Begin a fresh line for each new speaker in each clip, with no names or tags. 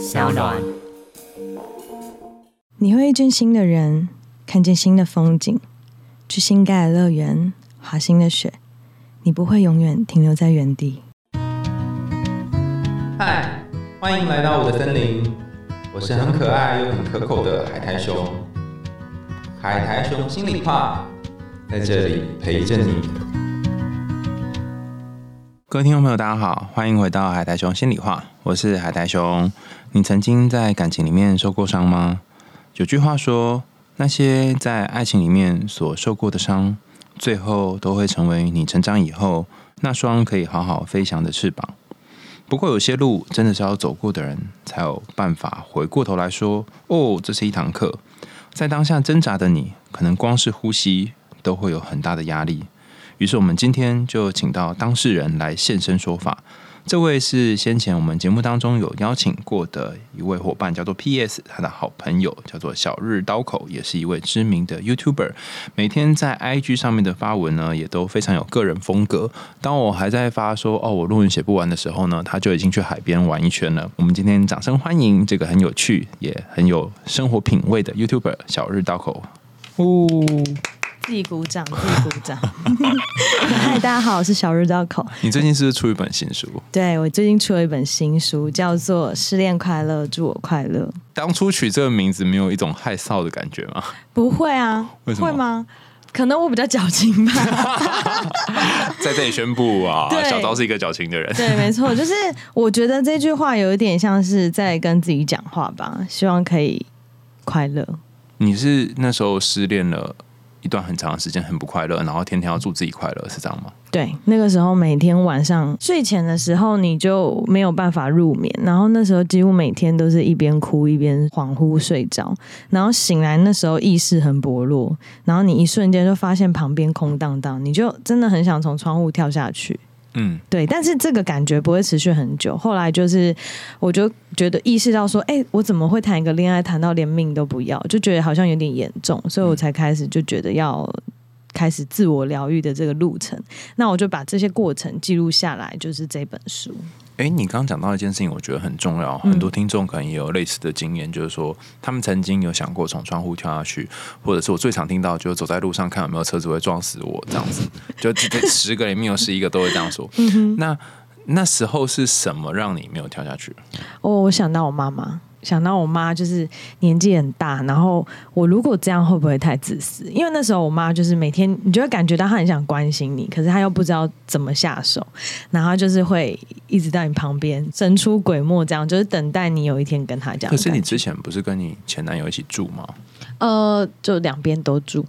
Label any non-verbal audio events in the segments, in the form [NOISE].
小暖。
你会遇见新的人，看见新的风景，去新盖的乐园，滑新的雪。你不会永远停留在原地。
嗨，欢迎来到我的森林，我是很可爱又很可口的海苔熊。海苔熊心里话，在这里陪着你。各位听众朋友，大家好，欢迎回到海苔熊心里话，我是海苔熊。你曾经在感情里面受过伤吗？有句话说，那些在爱情里面所受过的伤，最后都会成为你成长以后那双可以好好飞翔的翅膀。不过，有些路真的是要走过的人，才有办法回过头来说：“哦，这是一堂课。”在当下挣扎的你，可能光是呼吸都会有很大的压力。于是，我们今天就请到当事人来现身说法。这位是先前我们节目当中有邀请过的一位伙伴，叫做 P.S. 他的好朋友叫做小日刀口，也是一位知名的 YouTuber。每天在 IG 上面的发文呢，也都非常有个人风格。当我还在发说哦，我论文写不完的时候呢，他就已经去海边玩一圈了。我们今天掌声欢迎这个很有趣也很有生活品味的 YouTuber 小日刀口。
呜、自己鼓掌，自己鼓掌。[LAUGHS] 嗨，大家好，我是小日刀口。
你最近是不是出一本新书？
对我最近出了一本新书，叫做《失恋快乐，祝我快乐》。
当初取这个名字，没有一种害臊的感觉吗？
不会啊，
为什么
会吗？可能我比较矫情吧。[LAUGHS]
在这里宣布啊，[LAUGHS] 小刀是一个矫情的人。
对，没错，就是我觉得这句话有一点像是在跟自己讲话吧，希望可以快乐。
你是那时候失恋了一段很长的时间，很不快乐，然后天天要祝自己快乐，是这样吗？
对，那个时候每天晚上睡前的时候，你就没有办法入眠，然后那时候几乎每天都是一边哭一边恍惚睡着，然后醒来那时候意识很薄弱，然后你一瞬间就发现旁边空荡荡，你就真的很想从窗户跳下去。
嗯，
对，但是这个感觉不会持续很久。后来就是，我就觉得意识到说，哎、我怎么会谈一个恋爱谈到连命都不要，就觉得好像有点严重，所以我才开始就觉得要开始自我疗愈的这个路程。那我就把这些过程记录下来，就是这本书。
哎，你刚刚讲到一件事情，我觉得很重要，
嗯
很多听众可能也有类似的经验，就是说他们曾经有想过从窗户跳下去，或者是我最常听到就是走在路上看有没有车子会撞死我这样子，[LAUGHS] 就十个里面有十一个都会这样说。
嗯
那那时候是什么让你没有跳下去？
哦，我想到我妈妈，想到我妈就是年纪很大，然后我如果这样会不会太自私？因为那时候我妈就是每天，你就会感觉到她很想关心你，可是她又不知道怎么下手，然后就是会一直在你旁边神出鬼没，这样就是等待你有一天跟她讲。
可是你之前不是跟你前男友一起住吗？
呃，就两边都住，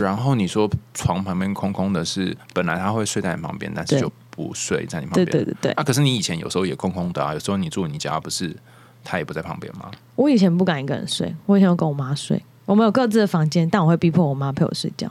然后你说床旁边空空的是，本来他会睡在你旁边，但是就不睡在你旁
对
边。
对对对。
啊，可是你以前有时候也空空的啊，有时候你住你家不是他也不在旁边吗？
我以前不敢一个人睡，我以前要跟我妈睡，我们有各自的房间，但我会逼迫我妈陪我睡觉。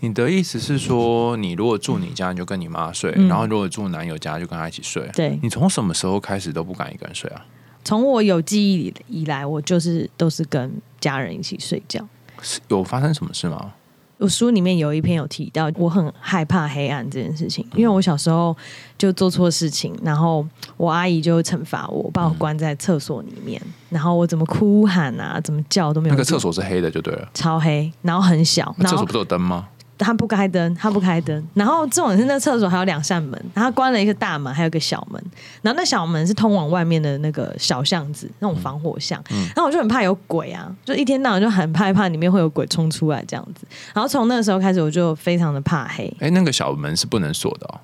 你的意思是说，你如果住你家，你就跟你妈睡；
嗯
然后如果住男友家，就跟他一起睡。
对
你从什么时候开始都不敢一个人睡啊？
从我有记忆以来，我就是都是跟家人一起睡觉。
是有发生什么事吗？
我书里面有一篇有提到，我很害怕黑暗这件事情，因为我小时候就做错事情，然后我阿姨就会惩罚我，把我关在厕所里面，然后我怎么哭喊啊，怎么叫都没有。
那个厕所是黑的就对了。
超黑，然后很小，
那厕所不是有灯吗？
他不开灯，他不开灯，然后这种是那厕所还有两扇门，然后关了一个大门，还有一个小门，然后那小门是通往外面的那个小巷子，那种防火巷，然后我就很怕有鬼啊，就一天到晚就很害怕里面会有鬼冲出来这样子，然后从那个时候开始我就非常的怕黑，
哎，那个小门是不能锁的哦。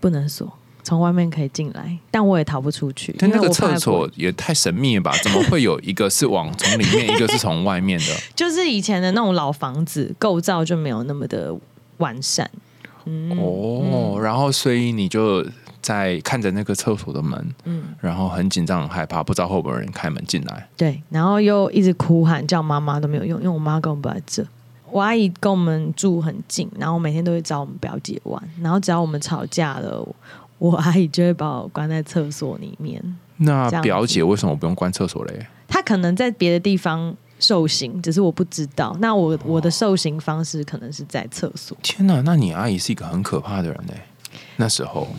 不能锁，从外面可以进来，但我也逃不出去，
但那个厕所也太神秘了吧？[LAUGHS] 怎么会有一个是往从里面，一个是从外面的？[LAUGHS]
就是以前的那种老房子构造就没有那么的完善，嗯
哦，然后所以你就在看着那个厕所的门，
嗯。
然后很紧张、很害怕，不知道会不会有人开门进来。
对，然后又一直哭喊叫妈妈都没有用，因为我妈根本不在这。我阿姨跟我们住很近，然后每天都会找我们表姐玩，然后只要我们吵架了，我阿姨就会把我关在厕所里面。
那表姐为什么不用关厕所嘞？
她可能在别的地方受刑，只是我不知道。那我我的受刑方式可能是在厕所。
天哪，那你阿姨是一个很可怕的人嘞。那时候，
对，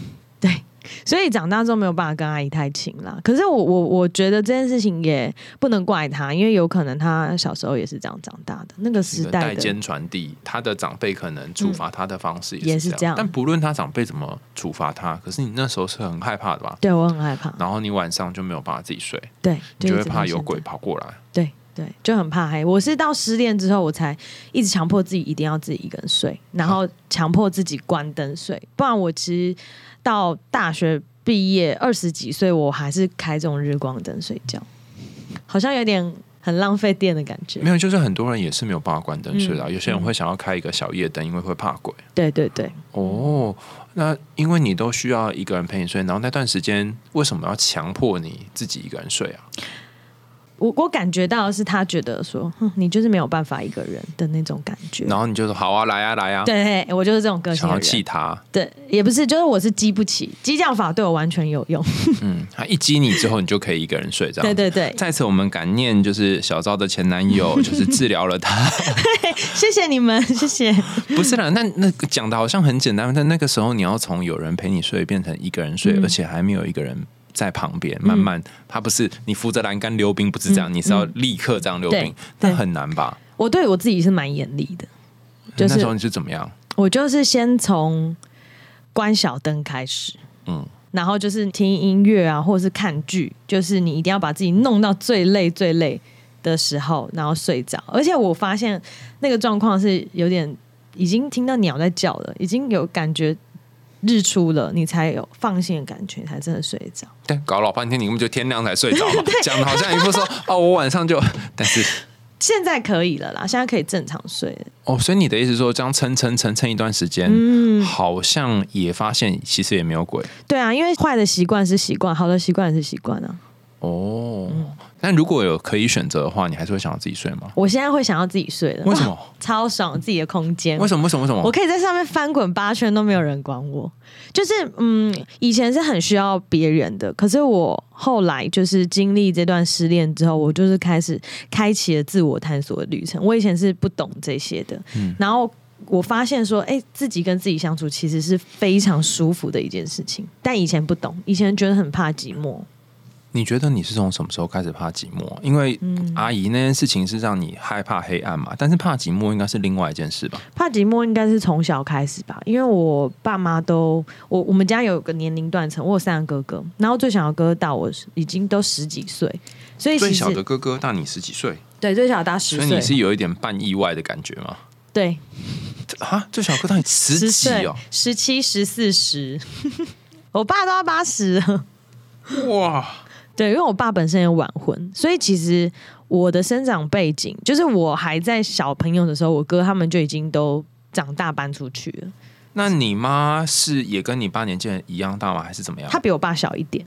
所以长大之后没有办法跟阿姨太亲啦。可是我我我觉得这件事情也不能怪他，因为有可能他小时候也是这样长大的，那个时代的
代间传递，他的长辈可能处罚他的方式
也是这样
是这样。但不论他长辈怎么处罚他，可是你那时候是很害怕的吧？
对我很害怕，
然后你晚上就没有办法自己睡，
对，
你就会怕有鬼，跑过来。
对对，就很怕黑。我是到失恋之后，我才一直强迫自己一定要自己一个人睡，然后强迫自己关灯睡，不然我其实到大学毕业二十几岁，我还是开这种日光灯睡觉，好像有点很浪费电的感觉
没。有，就是很多人也是没有办法关灯睡的啊、
嗯
有些人会想要开一个小夜灯，因为会怕鬼。
对对对，
哦，那因为你都需要一个人陪你睡，然后那段时间为什么要强迫你自己一个人睡啊？
我我感觉到是他觉得说，哼，你就是没有办法一个人的那种感觉。
然后你就说好啊，来啊，来啊，
对，我就是这种个性
想要。气他。
对，也不是，就是我是激不起，激将法对我完全有用。[LAUGHS]
嗯，他一激你之后，你就可以一个人睡，这样。
对对对，
在此，我们感念就是小昭的前男友，[LAUGHS] 就是治疗了他。[LAUGHS]
谢谢你们，谢谢。
不是啦，那那个讲的好像很简单，但那个时候你要从有人陪你睡变成一个人睡，
嗯
而且还没有一个人在旁边，慢慢，他不是你扶着栏杆溜冰，不是这样，
嗯
你是要立刻这样溜冰
对，
那
对
很难吧？
我对我自己是蛮严厉的，就是
那时候你是怎么样？
我就是先从关小灯开始，
嗯，
然后就是听音乐啊，或者是看剧，就是你一定要把自己弄到最累最累的时候，然后睡着。而且我发现那个状况是有点已经听到鸟在叫了，已经有感觉日出了，你才有放心的感觉，才真的睡着。
对，搞老半天，你根本就天亮才睡着嘛，讲的好像一副说 [LAUGHS] 哦，我晚上就，但是
现在可以了啦，现在可以正常睡了。
哦，所以你的意思是说，这样撑撑撑撑一段时间，
嗯，
好像也发现其实也没有鬼
对啊，因为坏的习惯是习惯，好的习惯也是习惯啊。
哦。但如果有可以选择的话，你还是会想要自己睡吗？
我现在会想要自己睡了，
为什么？[LAUGHS]
超爽自己的空间。
为什么？为什么？为什么？
我可以在上面翻滚八圈都没有人管我。就是嗯，以前是很需要别人的，可是我后来就是经历这段失恋之后，我就是开始开启了自我探索的旅程。我以前是不懂这些的，
嗯
然后我发现说，哎、自己跟自己相处其实是非常舒服的一件事情。但以前不懂，以前觉得很怕寂寞。
你觉得你是从什么时候开始怕寂寞？因为
嗯
阿姨那件事情是让你害怕黑暗嘛，但是怕寂寞应该是另外一件事吧？
怕寂寞应该是从小开始吧，因为我爸妈都我我们家有个年龄段层，我有三个哥哥，然后最小的哥哥大我已经都十几岁，所以
最小的哥哥大你十几岁，
对最小大十岁，
所以你是有一点半意外的感觉吗？
对
啊，最小哥大你十几哦，
十七、十四、十，[LAUGHS] 我爸都要八十了。
哇！
对，因为我爸本身也晚婚，所以其实我的生长背景就是我还在小朋友的时候，我哥他们就已经都长大搬出去了。
那你妈是也跟你爸年纪一样大吗？还是怎么样？
她比我爸小一点，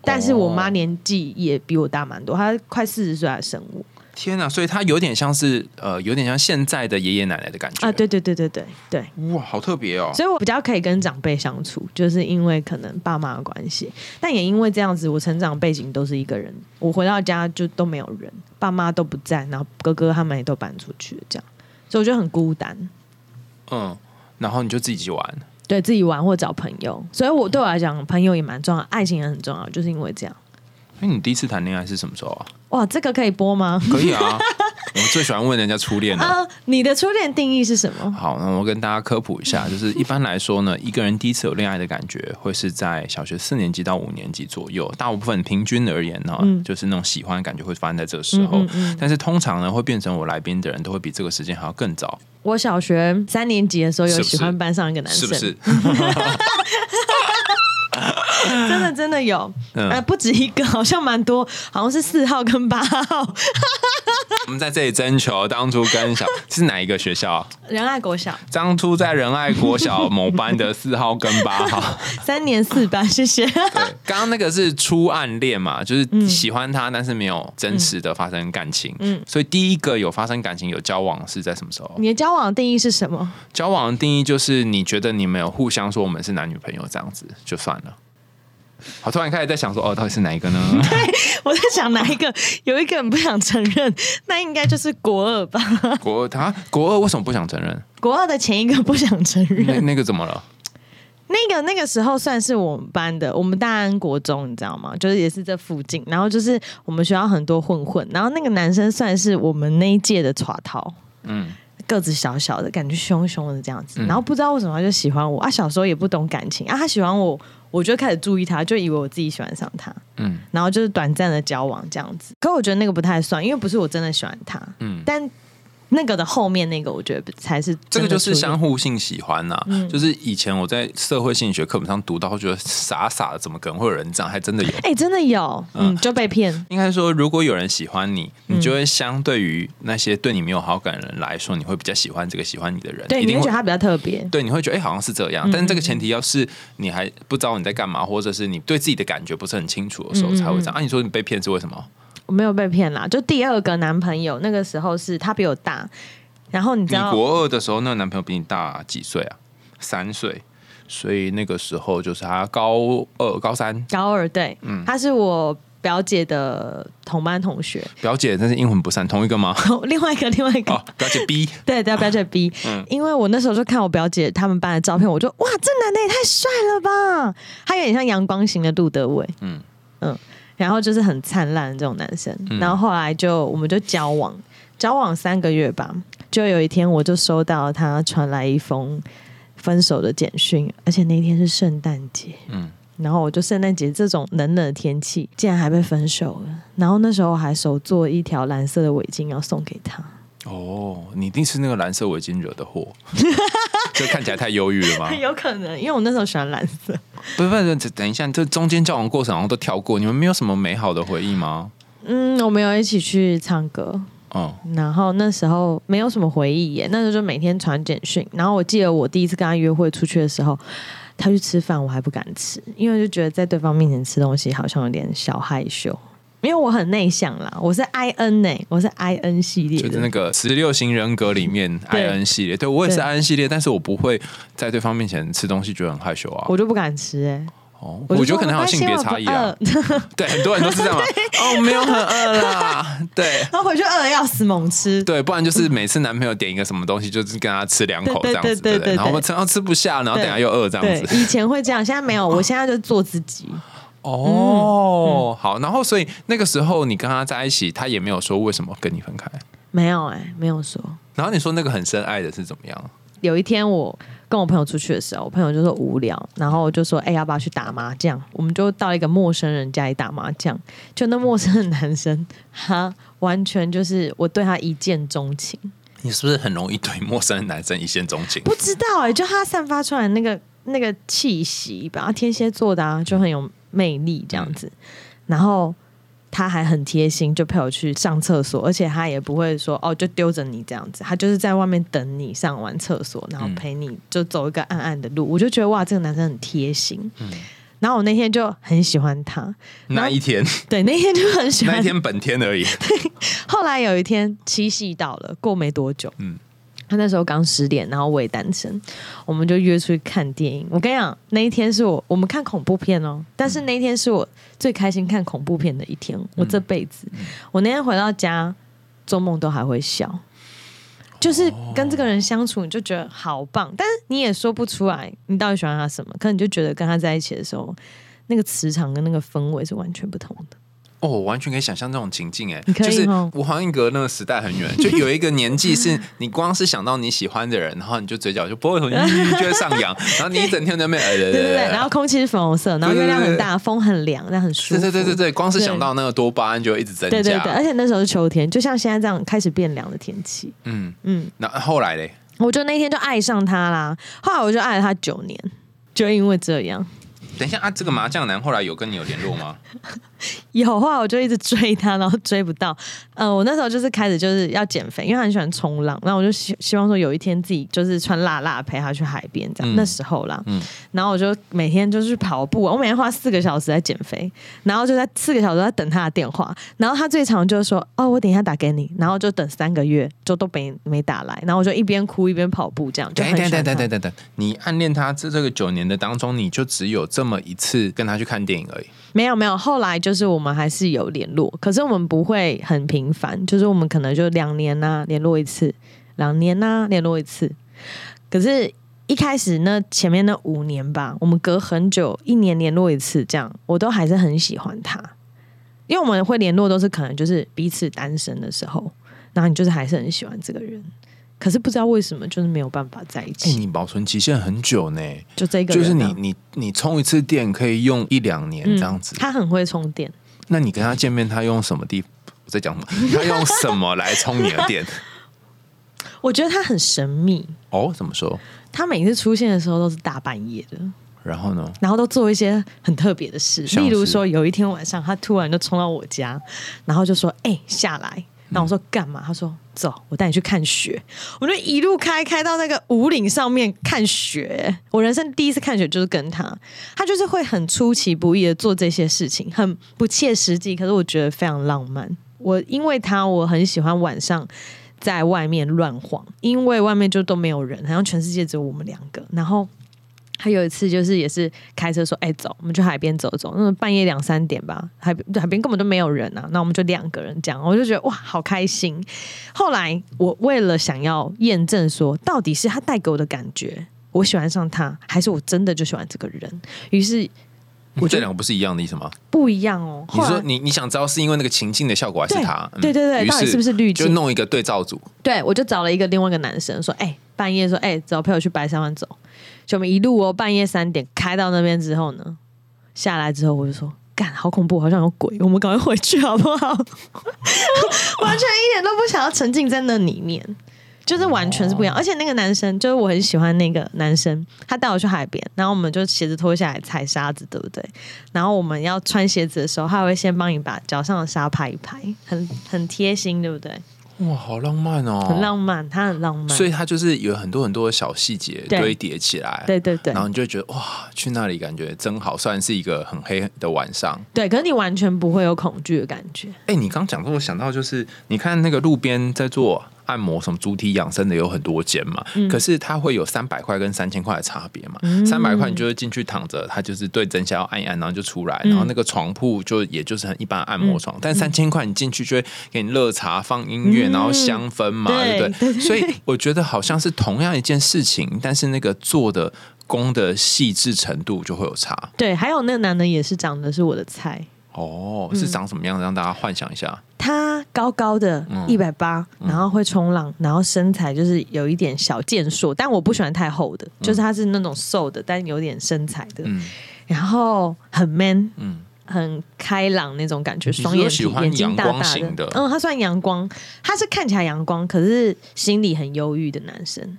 但是我妈年纪也比我大蛮多，她快四十岁才生我
天哪！所以他有点像是呃，有点像现在的爷爷奶奶的感觉
啊！对对对对对对，
哇，好特别哦。
所以我比较可以跟长辈相处，就是因为可能爸妈的关系，但也因为这样子，我成长背景都是一个人，我回到家就都没有人，爸妈都不在，然后哥哥他们也都搬出去了，这样，所以我就很孤单，
嗯，然后你就自己去玩。
对自己玩或找朋友，所以我对我来讲，朋友也蛮重要，爱情也很重要，就是因为这样。
哎，你第一次谈恋爱是什么时候啊？
哇，这个可以播吗？
可以啊，我最喜欢问人家初恋了。
啊，[LAUGHS] 你的初恋定义是什么？
好，那我跟大家科普一下，就是一般来说呢，[LAUGHS] 一个人第一次有恋爱的感觉，会是在小学四年级到五年级左右。大部分平均而言呢，
嗯
就是那种喜欢的感觉会发生在这个时候。
嗯嗯嗯
但是通常呢，会变成我来宾的人都会比这个时间还要更早，
我小学三年级的时候有喜欢班上一个男生，
是不是？[LAUGHS] [LAUGHS]
真的真的有，
嗯
呃，不止一个，好像蛮多，好像是四号跟八号，[LAUGHS]
我们在这里征求当初跟小是哪一个学校啊？
仁爱国小
当初在仁爱国小某班的四号跟八号。[LAUGHS]
三年四班，谢谢。
刚刚那个是初暗恋嘛，就是喜欢他，但是没有真实的发生感情。嗯
嗯，
所以第一个有发生感情、有交往是在什么时候？
你的交往定义是什么？
交往的定义就是你觉得你们有互相说我们是男女朋友这样子就算了。[LAUGHS] 好，突然开始在想说，哦，到底是哪一个呢？[LAUGHS]
对我在想哪一个，有一个人不想承认，那应该就是国二吧？
国二他国二为什么不想承认？
国二的前一个不想承认，
那那个怎么了？[LAUGHS]
那个那个时候算是我们班的，我们大安国中，你知道吗？就是也是这附近，然后就是我们学校很多混混，然后那个男生算是我们那一届的耍逃，
嗯，
个子小小的，感觉凶凶的这样子，
嗯
然后不知道为什么他就喜欢我啊，小时候也不懂感情啊，他喜欢我，我就开始注意他，就以为我自己喜欢上他，
嗯。
然后就是短暂的交往这样子。可我觉得那个不太算，因为不是我真的喜欢他，
嗯，
但那个的后面那个，我觉得才是
这个就是
相
相互性喜欢呐、
嗯
就是以前我在社会心理学课本上读到，觉得傻傻的，怎么可能会有人这样？还真的有。
哎、真的有，嗯，就被骗。
应该说，如果有人喜欢你，你就会相对于那些对你没有好感的人来说，你会比较喜欢这个喜欢你的人，
对，
一定会
你会觉得他比较特别。
对，你会觉得哎、好像是这样。但是这个前提要是你还不知道你在干嘛，或者是你对自己的感觉不是很清楚的时候才会这样。啊，你说你被骗是为什么？
我没有被骗啦，就第二个男朋友那个时候是他比我大，然后你知
你
道，
国二的时候，那个男朋友比你大几岁啊？三岁，所以那个时候就是他高二、高三。
高二对，
嗯。
他是我表姐的同班同学，
表姐，真是阴魂不散，同一个吗？[LAUGHS]
另外一个另外一个，
哦，表姐 B，[LAUGHS]
对对，表姐 B，、[LAUGHS]
嗯。
因为我那时候就看我表姐他们班的照片，我就哇，这男的也太帅了吧！他有点像阳光型的杜德伟，
嗯。
嗯，然后就是很灿烂的这种男生。
嗯
然后后来就我们就交往，交往三个月吧，就有一天我就收到他传来一封分手的简讯，而且那天是圣诞节。
嗯，
然后我就圣诞节这种冷冷的天气，竟然还被分手了。然后那时候还手做一条蓝色的围巾要送给他。
哦，你一定是那个蓝色围巾惹的祸，[LAUGHS] 就看起来太忧郁了吗？[LAUGHS]
有可能，因为我那时候喜欢蓝色。
不是不是，等等一下，这中间交往过程好像都跳过，你们没有什么美好的回忆吗？
嗯，我们有一起去唱歌，
哦，
然后那时候没有什么回忆耶，那时候就每天传简讯。然后我记得我第一次跟他约会出去的时候，他去吃饭，我还不敢吃，因为就觉得在对方面前吃东西好像有点小害羞。因为我很内向啦，我是 I N 呢、我是 I N 系列的，
就是那个十六型人格里面 I N 系列，对我也是 I N 系列，但是我不会在对方面前吃东西觉得很害羞啊。
我就不敢吃哎、
哦，
我
觉得可能还有性别差异啊。对，很多人都是这样 [LAUGHS] 嘛。哦，没有很饿啦。[LAUGHS] 对
然后回去饿的要死，猛吃。
对，不然就是每次男朋友点一个什么东西，就是跟他吃两口这
对
样子，对不对？
对
然后我吃到吃不下，然后等下又饿这样，子。
以前会这样，现在没有，我现在就做自己。
哦，好，然后所以那个时候你跟他在一起，他也没有说为什么跟你分开。
没有哎、没有说。
然后你说那个很深爱的是怎么样？
有一天我跟我朋友出去的时候，我朋友就说无聊，然后我就说：“哎、要不要去打麻将？”我们就到一个陌生人家里打麻将，就那陌生的男生，他完全就是我对他一见钟情。
你是不是很容易对陌生的男生一见钟情？
不知道哎、就他散发出来那个那个气息吧，天蝎座的啊，就很有魅力这样子。然后他还很贴心，就陪我去上厕所，而且他也不会说哦，就丢着你这样子，他就是在外面等你上完厕所，然后陪你就走一个暗暗的路。我就觉得哇，这个男生很贴心。然后我那天就很喜欢他，
那一天，
对，那天就很喜欢 [LAUGHS]
那一天本天而已。[LAUGHS]
后来有一天七夕到了，过没多久，
嗯
嗯，他那时候刚失恋，然后我也单身，我们就约出去看电影。我跟你讲，那一天是我我们看恐怖片哦，但是那一天是我最开心看恐怖片的一天，我这辈子，我那天回到家做梦都还会笑。就是跟这个人相处，你就觉得好棒，但是你也说不出来你到底喜欢他什么，可能你就觉得跟他在一起的时候，那个磁场跟那个氛围是完全不同的。
哦，我完全可以想象这种情境，哎，就是
哦
吴黄英格那个时代很远，就有一个年纪是 [LAUGHS] 你光是想到你喜欢的人，然后你就嘴角就不会很 [LAUGHS] 就会上扬，然后你一整天在那边，哎，对
对对对，然后空气是粉红色，然后月亮很大，风很凉，那很舒
对
服。
对对对对，光是想到那个多巴胺就会一直增加。
对对对，而且那时候是秋天，就像现在这样开始变凉的天气。
嗯，
嗯，
那后来嘞，
我就那天就爱上他啦，后来我就爱了他九年，就因为这样。
等一下啊，这个麻将男后来有跟你有联络吗？[LAUGHS]
有话我就一直追他，然后追不到。呃，我那时候就是开始就是要减肥，因为他很喜欢冲浪，然后我就希希望说有一天自己就是穿辣辣陪他去海边这样。
嗯
那时候啦，
嗯
然后我就每天就去跑步，我每天花四个小时在减肥，然后就在四个小时在等他的电话，然后他最长就是说哦，我等一下打给你，然后就等三个月就都没没打来，然后我就一边哭一边跑步，这样就
等等
很喜欢他
等等等等等，你暗恋他这这个九年的当中，你就只有这么一次跟他去看电影而已。
没有没有，后来就是我们还是有联络，可是我们不会很频繁，就是我们可能就两年呐、联络一次，两年呐、联络一次。可是一开始那前面那五年吧，我们隔很久，一年联络一次，这样我都还是很喜欢他，因为我们会联络都是可能就是彼此单身的时候，然后你就是还是很喜欢这个人，可是不知道为什么就是没有办法在一
哎、
起，
你保存期限很久呢，
就这个
就是你你你充一次电可以用一两年这样子。
他很会充电，
那你跟他见面，他用什么地？我在讲什么？[LAUGHS] 他用什么来充你的电？[LAUGHS]
我觉得他很神秘，
哦，怎么说？
他每次出现的时候都是大半夜的。
然后呢？
然后都做一些很特别的事，例如说有一天晚上，他突然就冲到我家，然后就说：“哎、下来。”然后我说：“干嘛？”他说：“走，我带你去看雪。”我就一路开开到那个五岭上面看雪。我人生第一次看雪就是跟他，他就是会很出其不意的做这些事情，很不切实际，可是我觉得非常浪漫。我因为他，我很喜欢晚上在外面乱晃，因为外面就都没有人，好像全世界只有我们两个。然后他有一次就是也是开车说：“哎、走，我们去海边走走。”那种半夜两三点吧，海海边根本都没有人啊。那我们就两个人这样，我就觉得哇，好开心。后来我为了想要验证说，到底是他带给我的感觉，我喜欢上他，还是我真的就喜欢这个人？于是我
这
就
两个不是一样的意思吗？
不一样哦。
你说你你想知道是因为那个情境的效果，还是他？嗯
对对对到底是不是滤镜
就弄一个对照组。
对，我就找了一个另外一个男生说：“哎、半夜说，哎、走，陪我去白沙湾走。”就我们一路哦，半夜三点开到那边之后呢，下来之后我就说：“干，好恐怖，好像有鬼，我们赶快回去好不好？” [LAUGHS] 完全一点都不想要沉浸在那里面，就是完全是不一样。而且那个男生，就是我很喜欢那个男生，他带我去海边，然后我们就鞋子脱下来踩沙子，对不对？然后我们要穿鞋子的时候，他会先帮你把脚上的沙拍一拍，很很贴心，对不对？
哇，好浪漫哦，
很浪漫，他很浪漫，
所以它就是有很多很多的小细节堆叠起来，
对对对
然后你就觉得哇，去那里感觉真好。虽然是一个很黑的晚上，
对，可是你完全不会有恐惧的感觉。
哎，你刚讲到，我想到就是，你看那个路边在做按摩，什么主体养生的有很多间嘛，
嗯
可是它会有三百块跟三千块的差别嘛。三百块你就是进去躺着，它就是对针下要按一按，然后就出来，
嗯
然后那个床铺就也就是很一般按摩床，但三千块你进去就会给你热茶、放音乐，然后香氛嘛，
对
对不对？所以我觉得好像是同样一件事情，但是那个做的工的细致程度就会有差。
对，还有那个男的也是长得是我的菜，
哦，是长什么样子？让大家幻想一下。
他高高的，
嗯。
一百八，然后会冲浪，然后身材就是有一点小健硕，但我不喜欢太厚的，就是他是那种瘦的，但有点身材的，
嗯。
然后很 man，
嗯，
很开朗那种感觉，双眼皮，眼睛大大
的？
嗯，他算阳光，他是看起来阳光，可是心里很忧郁的男生。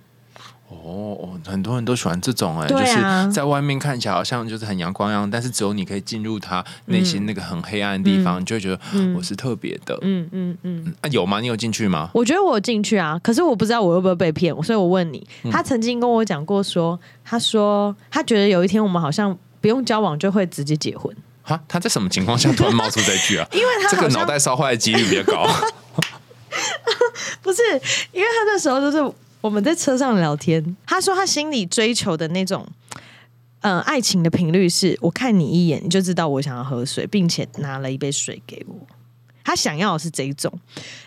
哦哦，很多人都喜欢这种哎、就是在外面看起来好像就是很阳光一样，但是只有你可以进入他内心那个很黑暗的地方，你就会觉得、我是特别的。
嗯嗯嗯，
啊，有吗？你有进去吗？
我觉得我有进去啊，可是我不知道我会不会被骗，所以我问你，
嗯
他曾经跟我讲过说，他说他觉得有一天我们好像不用交往就会直接结婚，
哈，他在什么情况下突然冒出这句啊？[LAUGHS]
因为他
这个脑袋烧坏的几率比较高。[LAUGHS]
不是，因为他那时候就是我们在车上聊天，他说他心里追求的那种。呃，爱情的频率是我看你一眼你就知道我想要喝水，并且拿了一杯水给我。他想要的是这一种。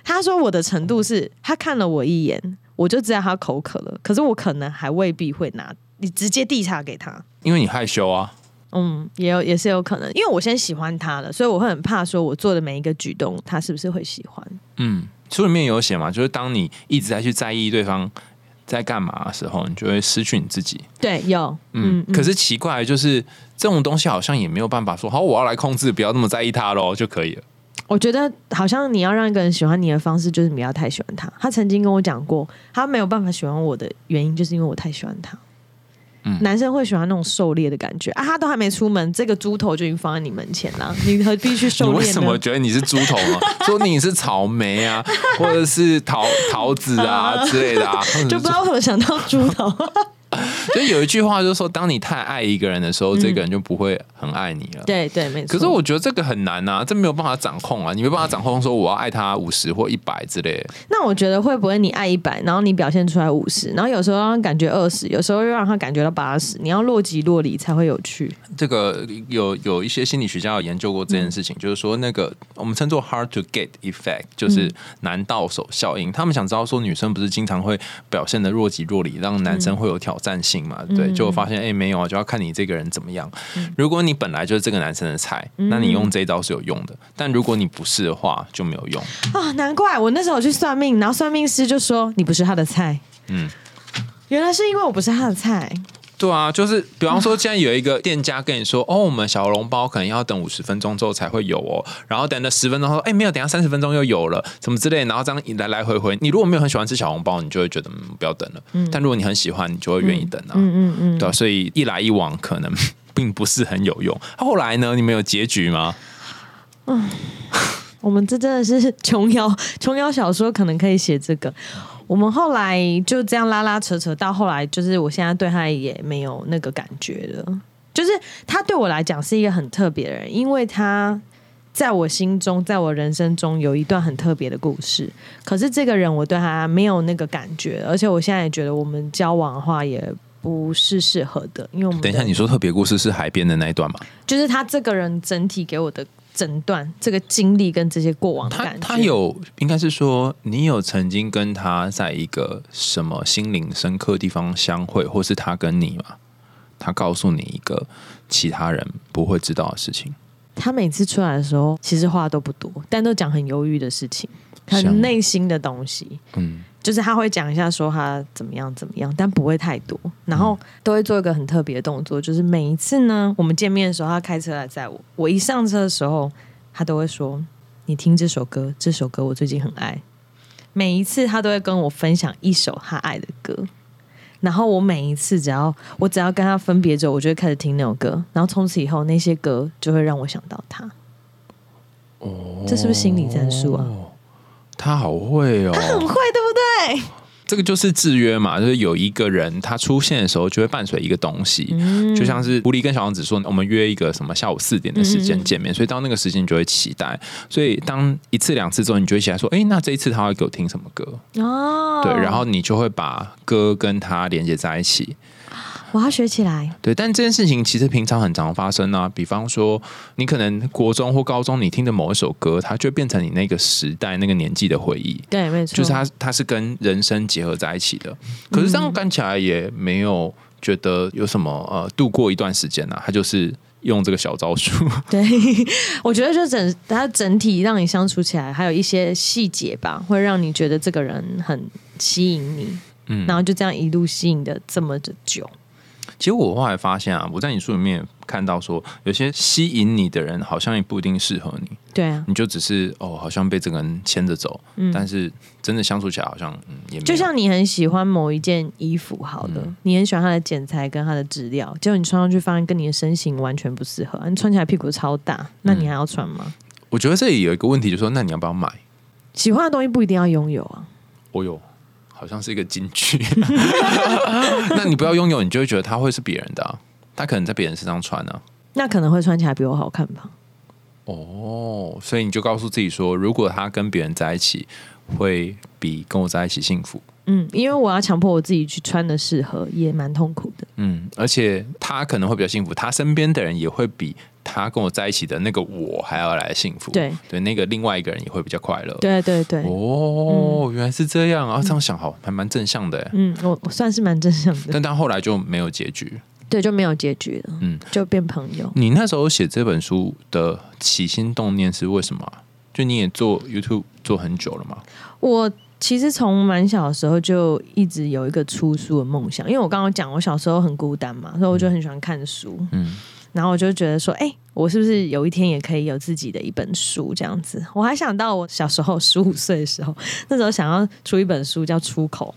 他说我的程度是，他看了我一眼，我就知道他口渴了，可是我可能还未必会拿，你直接递茶给他。
因为你害羞啊。
嗯，也有也是有可能，因为我先喜欢他了，所以我会很怕说我做的每一个举动，他是不是会喜欢？
嗯，书里面有写嘛，就是当你一直在去在意对方在干嘛的时候，你就会失去你自己。
对，有，
嗯
嗯，，
可是奇怪的就是这种东西好像也没有办法说好，我要来控制，不要那么在意他喽就可以了。
我觉得好像你要让一个人喜欢你的方式，就是你不要太喜欢他。他曾经跟我讲过，他没有办法喜欢我的原因，就是因为我太喜欢他。
嗯
男生会喜欢那种狩猎的感觉啊，他都还没出门，这个猪头就已经放在你门前了，[LAUGHS] 你何必去狩猎
为什么？觉得你是猪头呢？[LAUGHS] 说你是草莓啊，或者是桃桃子啊 [LAUGHS] 之类的啊，
就不知道为什么想到猪头。[LAUGHS]
就有一句话就是说，当你太爱一个人的时候，这个人就不会很爱你了。
对对，没错。
可是我觉得这个很难啊，这没有办法掌控啊，你没办法掌控说我要爱他五十或一百之类的。
那我觉得会不会你爱一百，然后你表现出来五十，然后有时候让他感觉二十，有时候又让他感觉到八十，你要若即若离才会有趣。
这个有有一些心理学家有研究过这件事情，就是说那个我们称作 hard to get effect，就是难到手效应。他们想知道说女生不是经常会表现的若即若离，让男生会有挑战性性嘛，对，
嗯
就发现哎、没有啊，就要看你这个人怎么样。
嗯
如果你本来就是这个男生的菜，那你用这一招是有用的，但如果你不是的话就没有用。
啊，难怪我那时候去算命，然后算命师就说你不是他的菜。
嗯，
原来是因为我不是他的菜。
对啊，就是比方说，现在有一个店家跟你说，哦，我们小笼包可能要等五十分钟之后才会有哦，然后等了十分钟，说，哎，没有，等下三十分钟又有了，什么之类，然后这样来来回回，你如果没有很喜欢吃小笼包，你就会觉得嗯不要等了，但如果你很喜欢，你就会愿意等啊，
嗯嗯嗯，
对啊所以一来一往可能并不是很有用。后来呢，你们有结局吗？
我们这真的是琼瑶，琼瑶小说可能可以写这个。我们后来就这样拉拉扯扯，到后来就是我现在对他也没有那个感觉了。就是他对我来讲是一个很特别的人，因为他在我心中，在我人生中有一段很特别的故事。可是这个人我对他没有那个感觉，而且我现在也觉得我们交往的话也不是适合的，因为我们
等一下，你说特别故事是海边的那一段吗？
就是他这个人整体给我的诊断，这个经历跟这些过往的
他
感觉，
他有，应该是说你有曾经跟他在一个什么心灵深刻地方相会，或是他跟你嘛？他告诉你一个其他人不会知道的事情，
他每次出来的时候，其实话都不多，但都讲很忧郁的事情，很内心的东西。
嗯，
就是他会讲一下说他怎么样怎么样，但不会太多。然后都会做一个很特别的动作，就是每一次呢，我们见面的时候，他开车来载我，我一上车的时候，他都会说：“你听这首歌，这首歌我最近很爱。”每一次他都会跟我分享一首他爱的歌。然后我每一次只要我只要跟他分别之后，我就会开始听那首歌，然后从此以后那些歌就会让我想到他。
哦
这是不是心理战术啊？
他好会哦，他
很会，对不对？
这个就是制约嘛，就是有一个人他出现的时候就会伴随一个东西，
嗯
就像是狐狸跟小王子说，我们约一个什么下午四点的时
嗯
间见面，所以到那个时间你就会期待，所以当一次两次之后，你就会期待说，哎，那这一次他会给我听什么歌？
哦，
对，然后你就会把歌跟他连接在一起。
我要学起来。
对，但这件事情其实平常很常发生啊。比方说，你可能国中或高中你听的某一首歌，它就变成你那个时代、那个年纪的回忆。
对，没错，
就是它，它是跟人生结合在一起的。可是这样干起来也没有觉得有什么呃，度过一段时间啊，它就是用这个小招数。[LAUGHS]
对，我觉得就整它整体让你相处起来，还有一些细节吧，会让你觉得这个人很吸引你，
嗯
然后就这样一路吸引的这么的久。
其实我后来发现啊，我在你书里面看到说，有些吸引你的人好像也不一定适合你，
对啊，
你就只是哦，好像被这个人牵着走，但是真的相处起来好像嗯也
就像你很喜欢某一件衣服，好的，
嗯。
你很喜欢它的剪裁跟它的质料，结果你穿上去发现跟你的身形完全不适合，你穿起来屁股超大，那你还要穿吗？
我觉得这里有一个问题，就是说，那你要不要买？
喜欢的东西不一定要拥有啊。
我有，好像是一个金句。[LAUGHS] 那你不要拥有，你就会觉得他会是别人的、啊，他可能在别人身上穿啊。
那可能会穿起来比我好看吧？
哦，所以你就告诉自己说，如果他跟别人在一起，会比跟我在一起幸福。
嗯，因为我要强迫我自己去穿的适合，也蛮痛苦的。
嗯，而且他可能会比较幸福，他身边的人也会比他跟我在一起的那个我还要来幸福。
对
对，那个另外一个人也会比较快乐。
对对对，
哦，原来是这样啊！这样想好，还蛮正向的耶。
嗯，我我算是蛮正向的，
但但后来就没有结局。
对，就没有结局了，
嗯，
就变朋友。
你那时候写这本书的起心动念是为什么啊、就你也做 YouTube 做很久了吗？
我其实从蛮小的时候就一直有一个出书的梦想，因为我刚刚讲我小时候很孤单嘛，所以我就很喜欢看书，
嗯，
然后我就觉得说，哎、我是不是有一天也可以有自己的一本书这样子？我还想到我小时候十五岁的时候，那时候想要出一本书叫《出口》，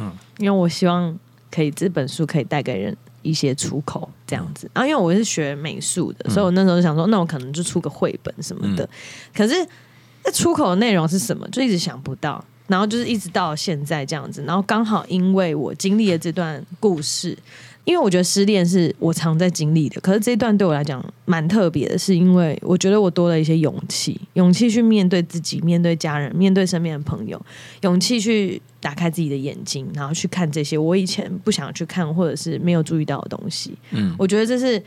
嗯
嗯，因为我希望可以这本书可以带给人一些出口这样子。然后因为我是学美术的，所以我那时候就想说，那我可能就出个绘本什么的。可是那出口的内容是什么，就一直想不到。然后就是一直到现在这样子，然后刚好因为我经历了这段故事，因为我觉得失恋是我常在经历的，可是这一段对我来讲蛮特别的，是因为我觉得我多了一些勇气，勇气去面对自己，面对家人，面对身边的朋友，勇气去打开自己的眼睛，然后去看这些我以前不想去看或者是没有注意到的东西。
嗯
我觉得这是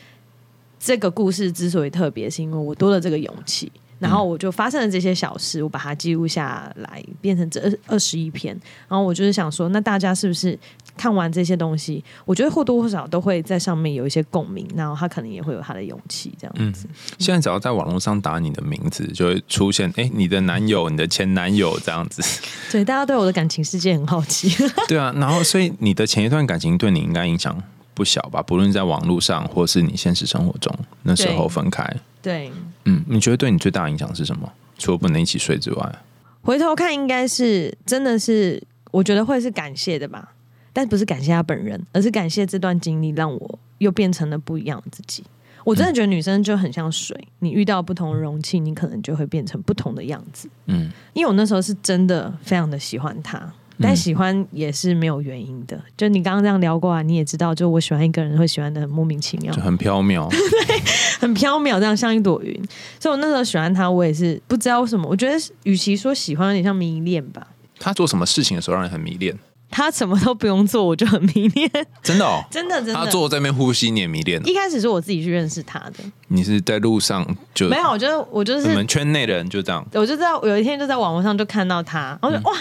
这个故事之所以特别，是因为我多了这个勇气。然后我就发生了这些小事，我把它记录下来，变成这二二十一篇。然后我就是想说，那大家是不是看完这些东西，我觉得或多或少都会在上面有一些共鸣，然后他可能也会有他的勇气这样子。
现在只要在网络上打你的名字，就会出现哎，你的男友、你的前男友这样子。[LAUGHS]
对，大家对我的感情世界很好奇。[LAUGHS]
对啊，然后所以你的前一段感情对你应该影响不小吧？不论在网络上，或是你现实生活中，那时候分开。
对，
嗯，你觉得对你最大的影响是什么？除了不能一起睡之外，
回头看应该是真的是，我觉得会是感谢的吧，但不是感谢他本人，而是感谢这段经历让我又变成了不一样的自己。我真的觉得女生就很像水，你遇到不同的容器，你可能就会变成不同的样子。嗯，因为我那时候是真的非常的喜欢他。但喜欢也是没有原因的，就你刚刚这样聊过啊，你也知道，就我喜欢一个人会喜欢的很莫名其妙，
就很飘渺，[LAUGHS]
对，很飘渺，这样像一朵云。所以我那时候喜欢他，我也是不知道为什么。我觉得与其说喜欢，有点像迷恋吧。
他做什么事情的时候让人很迷恋？
他什么都不用做，我就很迷恋。
真的哦，[LAUGHS]
真的真的。
他坐在那边呼吸，你也迷恋。
一开始是我自己去认识他的。
你是在路上就
没有？我觉得我就是
你们圈内的人就这样。
我就知道有一天就在网络上就看到他，我说哇。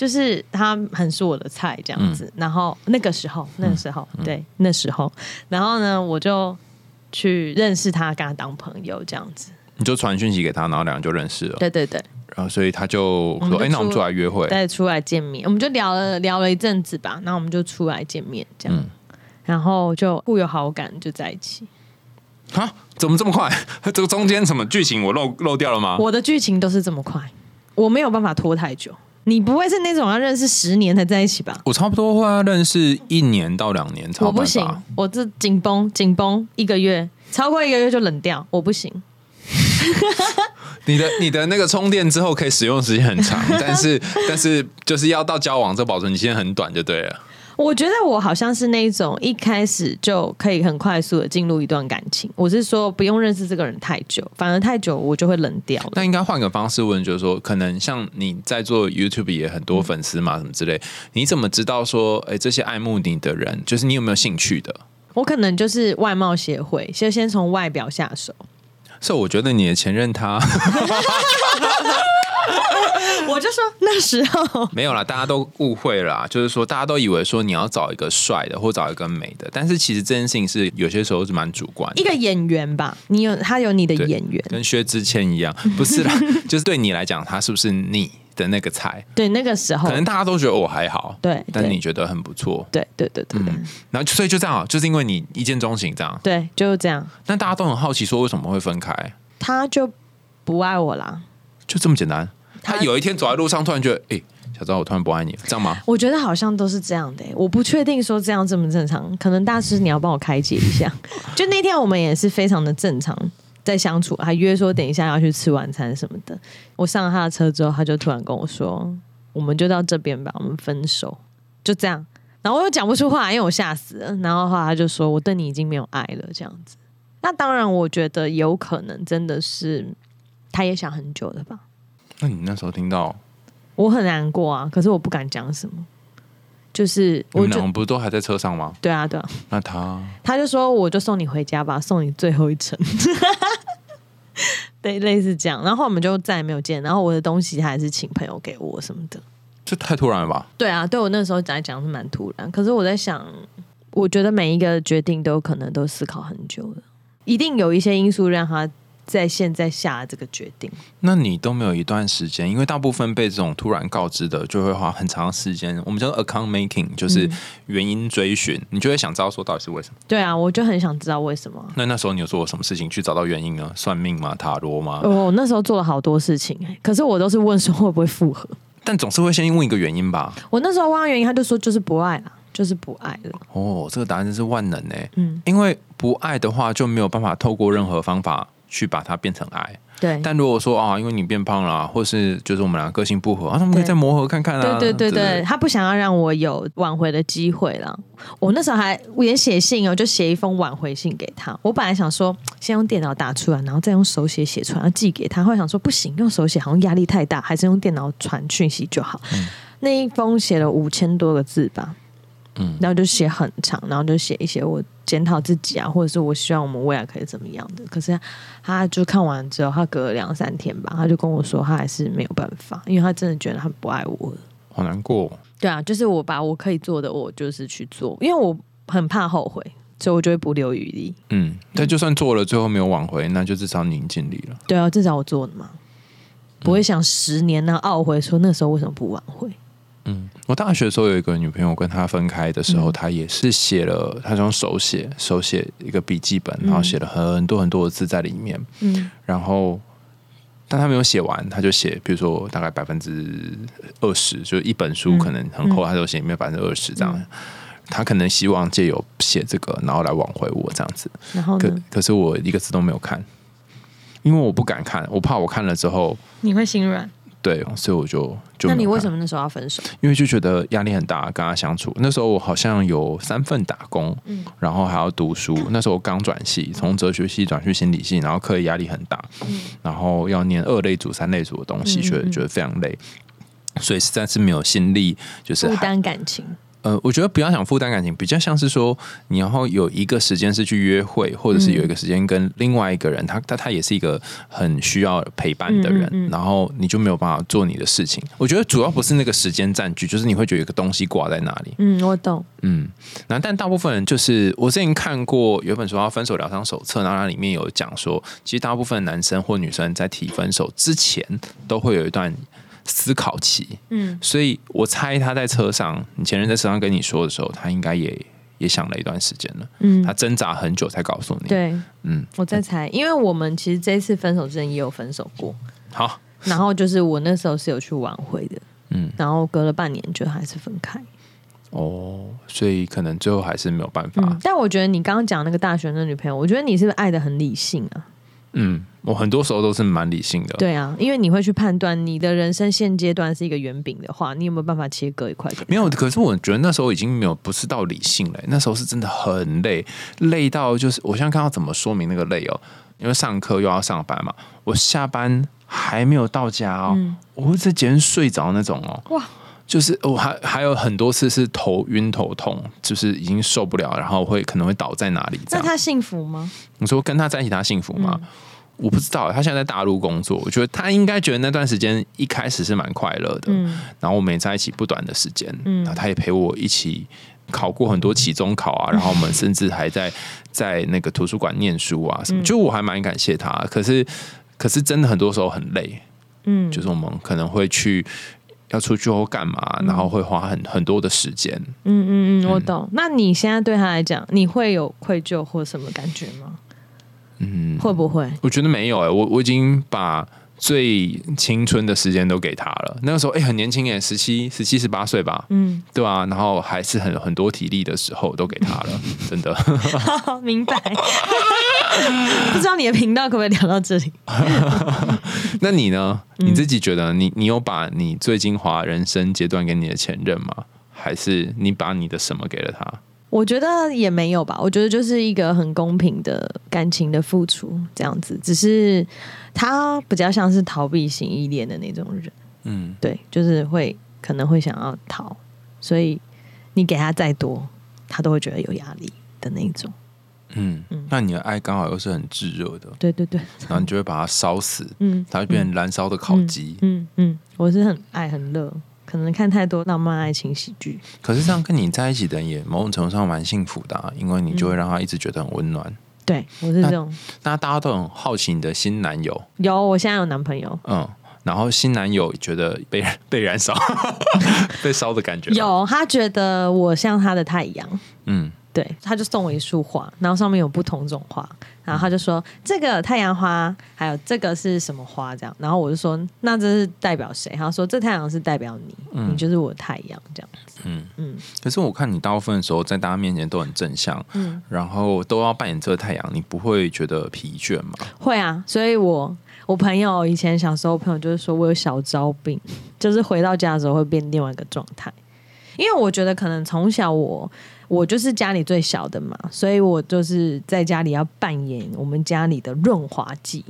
就是他很是我的菜这样子，然后那个时候，那个时候，对，那时候，然后呢，我就去认识他，跟他当朋友这样子。
你就传讯息给他，然后两人就认识了。
对对对。
然后所以他就说：“哎，那我们出来约会，
再出来见面。”我们就聊了聊了一阵子吧，然后我们就出来见面，这样，然后就互有好感，就在一起。
啊？怎么这么快？[LAUGHS] 这个中间什么剧情我漏漏掉了吗？
我的剧情都是这么快，我没有办法拖太久。你不会是那种要认识十年才在一起吧？
我差不多会要认识一年到两年才。
我不行，我这紧绷紧绷一个月，超过一个月就冷掉，我不行。[LAUGHS]
你的你的那个充电之后可以使用时间很长，但是但是就是要到交往这保存期限很短就对了。
我觉得我好像是那种一开始就可以很快速的进入一段感情。我是说不用认识这个人太久，反而太久我就会冷掉。
那应该换个方式问，就是说，可能像你在做 YouTube 也很多粉丝嘛，什么之类，你怎么知道说，哎，这些爱慕你的人，就是你有没有兴趣的？
我可能就是外貌协会，就先从外表下手。
所以我觉得你的前任他。[LAUGHS] [LAUGHS]
我就说那时候。
没有啦，大家都误会了，就是说大家都以为说你要找一个帅的或找一个美的，但是其实这件事情是有些时候是蛮主观的。
一个演员吧，你有他有你的演员，
跟薛之谦一样，不是啦，[LAUGHS] 就是对你来讲，他是不是你的那个菜？
对，那个时候。
可能大家都觉得我还好，
对，
但你觉得很不错，
对对对对，嗯，
然后所以就这样，就是因为你一见钟情这样，
对，就是这样。
但大家都很好奇，说为什么会分开？
他就不爱我啦，
就这么简单。他有一天走在路上，突然觉得，哎，小赵，我突然不爱你，这样吗？
我觉得好像都是这样的，我不确定说这样正不正常，可能大师你要帮我开解一下。[LAUGHS] 就那天我们也是非常的正常在相处，还约说等一下要去吃晚餐什么的。我上了他的车之后，他就突然跟我说，我们就到这边吧，我们分手，就这样。然后我又讲不出话，因为我吓死了。然后后来他就说，我对你已经没有爱了，这样子。那当然，我觉得有可能真的是他也想很久了吧。
那你那时候听到，
我很难过啊，可是我不敢讲什么。就是
我们不是都还在车上吗？
对啊，对啊。
那他
他就说，我就送你回家吧，送你最后一程。[LAUGHS] 对，类似这样。然后我们就再也没有见。然后我的东西还是请朋友给我什么的。
这太突然了吧？
对啊，对我那时候来讲是蛮突然。可是我在想，我觉得每一个决定都可能都思考很久了，一定有一些因素让他。在现在下这个决定，
那你都没有一段时间，因为大部分被这种突然告知的，就会花很长时间。我们叫 account making，就是原因追寻，你就会想知道说到底是为什么。
对啊，我就很想知道为什么。
那那时候你有做过什么事情去找到原因呢？算命吗？塔罗吗？
我那时候做了好多事情，可是我都是问说会不会复合，
但总是会先问一个原因吧。
我那时候问原因，他就说就是不爱了，就是不爱了。
哦，这个答案真是万能呢。嗯，因为不爱的话就没有办法透过任何方法。去把它变成爱，
对。
但如果说啊，因为你变胖了，或是就是我们俩个个性不合啊，他们可以再磨合看看
啊。对对对对，他不想要让我有挽回的机会了。我那时候还我也写信哦，就写一封挽回信给他。我本来想说先用电脑打出来，然后再用手写写出来，寄给他。后来想说不行，用手写好像压力太大，还是用电脑传讯息就好。那一封写了五千多个字吧，嗯，然后就写很长，然后就写一些我。检讨自己啊，或者是我希望我们未来可以怎么样的。可是他就看完之后，他隔了两三天吧，他就跟我说，他还是没有办法，因为他真的觉得他不爱我了。
好难过。
对啊，就是我把我可以做的，我就是去做，因为我很怕后悔，所以我就会不留余力。
嗯，但就算做了，最后没有挽回，那就至少你尽力了。
对啊，至少我做了嘛，不会想十年呢懊悔说那时候为什么不挽回。
嗯，我大学的时候有一个女朋友，跟她分开的时候，她也是写了，她用手写手写一个笔记本，然后写了很多很多的字在里面。
嗯
然后，但她没有写完，她就写，比如说大概百分之二十，就是一本书可能很厚，她就写里面百分之二十这样。她可能希望借由写这个，然后来挽回我这样子。可
然后可？
可是我一个字都没有看，因为我不敢看，我怕我看了之后，
你会心软？
对，所以我就就
那你为什么那时候要分手？
因为就觉得压力很大，跟他相处。那时候我好像有三份打工，
嗯
然后还要读书。那时候我刚转系，从哲学系转去心理系，然后课业压力很大，
嗯
然后要念二类组、三类组的东西，
嗯
觉得
嗯
觉得非常累，所以实在是没有心力，就是
负
还
担感情。
呃，我觉得不要想负担感情，比较像是说，你然后有一个时间是去约会，或者是有一个时间跟另外一个人，他他他也是一个很需要陪伴的人，
嗯嗯嗯
然后你就没有办法做你的事情。我觉得主要不是那个时间占据，就是你会觉得有一个东西挂在那里。
嗯，我懂。
嗯，那但大部分人就是我之前看过有一本书叫《分手疗伤手册》，然后它里面有讲说，其实大部分男生或女生在提分手之前，都会有一段思考期。
嗯
所以我猜他在车上，你前任在车上跟你说的时候，他应该也也想了一段时间了，
嗯
他，挣扎很久才告诉你。，
对，
嗯，
我在猜，因为我们其实这一次分手之前也有分手过，
好，
然后就是我那时候是有去挽回的，
嗯，
然后隔了半年就还是分开。
哦，所以可能最后还是没有办法。
嗯，但我觉得你刚刚讲那个大学的女朋友，我觉得你是不是爱的很理性啊？
嗯，我很多时候都是蛮理性的。，
对啊，因为你会去判断你的人生现阶段是一个圆饼的话，你有没有办法切割一块？
没有，可是我觉得那时候已经没有不是到理性了，那时候是真的很累，累到就是我现在看到怎么说明那个累哦，因为上课又要上班嘛，我下班还没有到家哦，
嗯
我会在捷运睡着那种哦，
哇，
就是我还还有很多次是头晕头痛，就是已经受不了，然后会可能会倒在哪里。
那他幸福吗？
你说跟他在一起他幸福吗？
嗯
我不知道，他现在在大陆工作，我觉得他应该觉得那段时间一开始是蛮快乐的，
嗯
然后我们也在一起不短的时间，
嗯
然后他也陪我一起考过很多期中考啊，[LAUGHS] 然后我们甚至还在在那个图书馆念书啊什么，
嗯
就我还蛮感谢他。可是可是真的很多时候很累，
嗯，
就是我们可能会去要出去或干嘛，然后会花很很多的时间。
嗯嗯嗯，我懂。那你现在对他来讲，你会有愧疚或什么感觉吗？
嗯，
会不会？
我觉得没有哎、我我已经把。最青春的时间都给他了，那个时候哎、很年轻哎、十七、十七、十八岁吧，
嗯，
对啊，然后还是很很多体力的时候都给他了，[LAUGHS] 真的。[LAUGHS]
明白。[LAUGHS] 不知道你的频道可不可以聊到这里？
那你呢？
嗯
你自己觉得你你有把你最精华人生阶段给你的前任吗？还是你把你的什么给了他？
我觉得也没有吧，我觉得就是一个很公平的感情的付出，这样子。只是他比较像是逃避型依恋的那种人，
嗯，
对，就是会可能会想要逃，所以你给他再多，他都会觉得有压力的那种。
嗯
嗯
那你的爱刚好又是很炙热的，
对对对，
然后你就会把它烧死，
嗯，
它会变成燃烧的烤鸡。
嗯嗯，我是很爱很热，可能看太多浪漫爱情喜剧。
可是这样跟你在一起的人也某种程度上蛮幸福的、啊，因为你就会让他一直觉得很温暖。
对我是这种，
那大家都很好奇你的新男友，
有我现在有男朋友，
嗯，然后新男友觉得被 [LAUGHS] 被燃烧、[LAUGHS] 被烧的感觉，
有他觉得我像他的太阳。
嗯
对，他就送我一束花，然后上面有不同种花，然后他就说这个太阳花，还有这个是什么花？这样，然后我就说那这是代表谁？他说这太阳是代表你，
嗯。
你就是我的太阳。这样子。
嗯。
嗯。
可是我看你大部分的时候在大家面前都很正向，
嗯，
然后都要扮演这个太阳，你不会觉得疲倦吗？
会啊，所以我我朋友以前小时候朋友就是说我有小招病，[LAUGHS] 就是回到家的时候会变另外一个状态，因为我觉得可能从小我我就是家里最小的嘛，所以我就是在家里要扮演我们家里的润滑剂。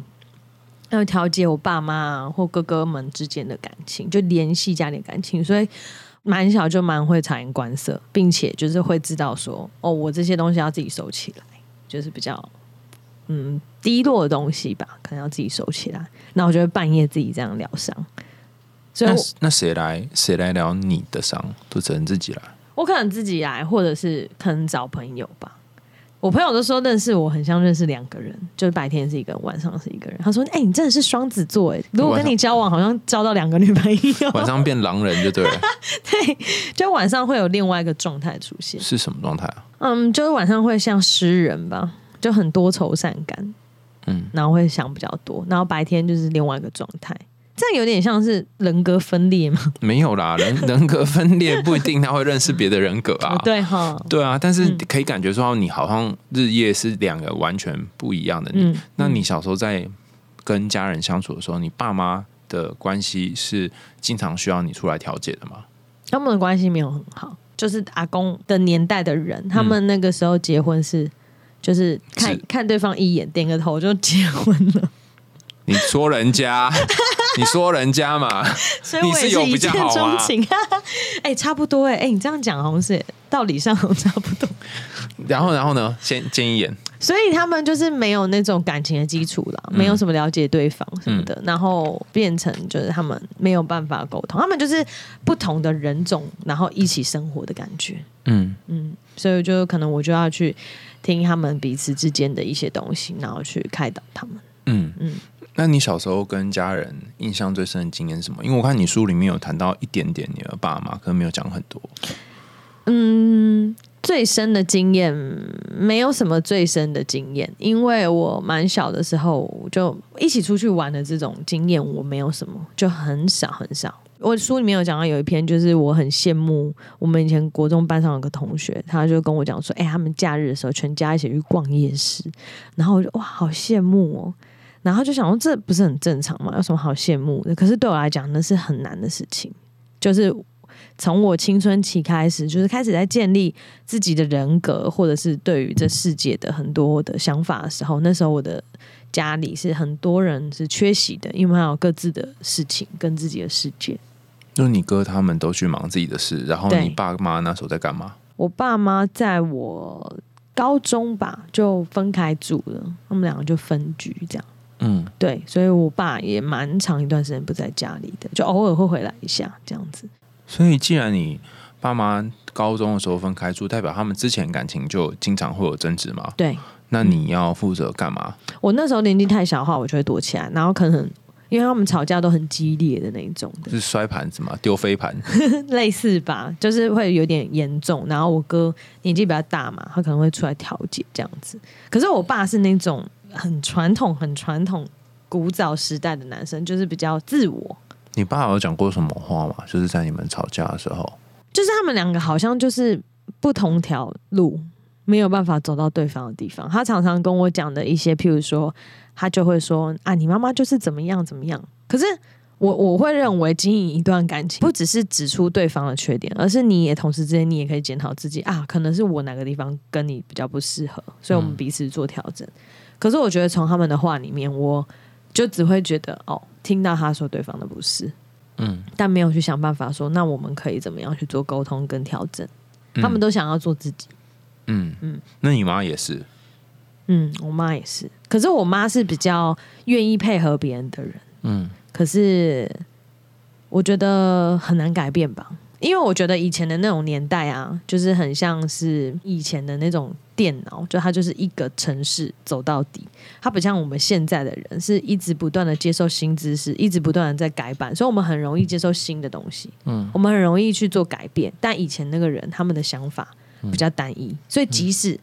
要调节我爸妈或哥哥们之间的感情，就联系家里感情，所以蛮小就蛮会察言观色，并且就是会知道说，哦，我这些东西要自己收起来，就是比较嗯低落的东西吧，可能要自己收起来。那我就会半夜自己这样疗伤，所以
那那谁来谁来聊你的伤？都只能自己来。
我可能自己来，或者是可能找朋友吧。我朋友都说认识我很像认识两个人，就是白天是一个人，晚上是一个人。他说：“哎、你真的是双子座哎，如果跟你交往，好像交到两个女朋友。
晚上变狼人就对了，[LAUGHS]
对，就晚上会有另外一个状态出现。
是什么状态啊？
嗯，就是晚上会像诗人吧，就很多愁善感，
嗯，
然后会想比较多，然后白天就是另外一个状态。这样有点像是人格分裂吗？
没有啦，[LAUGHS] 人人格分裂不一定他会认识别的人格啊。[LAUGHS]
对哈，
对啊，但是
嗯
可以感觉说你好像日夜是两个完全不一样的你。
嗯，
那你小时候在跟家人相处的时候，你爸妈的关系是经常需要你出来调解的吗？
他们的关系没有很好，就是阿公的年代的人，他们那个时候结婚是，就是看
是
看对方一眼，点个头就结婚了，
你说人家，[LAUGHS] 你说人家嘛，[LAUGHS]
所以我也
是有
一见钟情。哎、差不多哎、哎、你这样讲好像是道理上差不多，[LAUGHS]
然后然后呢，先见一眼，
所以他们就是没有那种感情的基础了，没有什么了解对方什么的，然后变成就是他们没有办法沟通，他们就是不同的人种，然后一起生活的感觉。
嗯，
嗯，所以就可能我就要去听他们彼此之间的一些东西，然后去开导他们。
那你小时候跟家人印象最深的经验是什么？因为我看你书里面有谈到一点点你的爸妈，可能没有讲很多。
嗯，最深的经验没有什么最深的经验，因为我蛮小的时候就一起出去玩的这种经验，我没有什么，就很少很少。我书里面有讲到有一篇，就是我很羡慕我们以前国中班上有个同学，他就跟我讲说，哎、他们假日的时候全家一起去逛夜市，然后我就哇，好羡慕哦。然后就想说，这不是很正常吗？有什么好羡慕的？可是对我来讲，那是很难的事情。就是从我青春期开始，就是开始在建立自己的人格，或者是对于这世界的很多的想法的时候，那时候我的家里是很多人是缺席的，因为还有各自的事情跟自己的世界。
就是你哥他们都去忙自己的事，然后你爸妈那时候在干嘛？
我爸妈在我高中吧就分开住了，他们两个就分居这样。
嗯，
对，所以我爸也蛮长一段时间不在家里的，就偶尔会回来一下这样子。
所以既然你爸妈高中的时候分开住，代表他们之前感情就经常会有争执嘛？
对
那你要负责干嘛？
我那时候年纪太小的话，我就会躲起来，然后可能因为他们吵架都很激烈的那一种的，
是摔盘子嘛？丢飞盘？[LAUGHS]
类似吧，就是会有点严重。然后我哥年纪比较大嘛，他可能会出来调解这样子。可是我爸是那种很传统、很传统、古早时代的男生，就是比较自我。
你爸有讲过什么话吗？就是在你们吵架的时候，
就是他们两个好像就是不同条路，没有办法走到对方的地方。他常常跟我讲的一些，譬如说，他就会说啊，你妈妈就是怎么样怎么样。可是我我会认为，经营一段感情，不只是指出对方的缺点，而是你也同时之间，你也可以检讨自己啊，可能是我哪个地方跟你比较不适合，所以我们彼此做调整。可是我觉得从他们的话里面，我就只会觉得哦，听到他说对方的不是，
嗯，
但没有去想办法说，那我们可以怎么样去做沟通跟调整。
嗯。
他们都想要做自己。
嗯。嗯。
嗯，
那你妈也是，
嗯，我妈也是，可是我妈是比较愿意配合别人的人，
嗯。
可是我觉得很难改变吧。因为我觉得以前的那种年代啊，就是很像是以前的那种电脑，就它就是一个城市走到底，它不像我们现在的人是一直不断的接受新知识，一直不断的在改版，所以我们很容易接受新的东西，
嗯
我们很容易去做改变。但以前那个人他们的想法比较单一，所以即使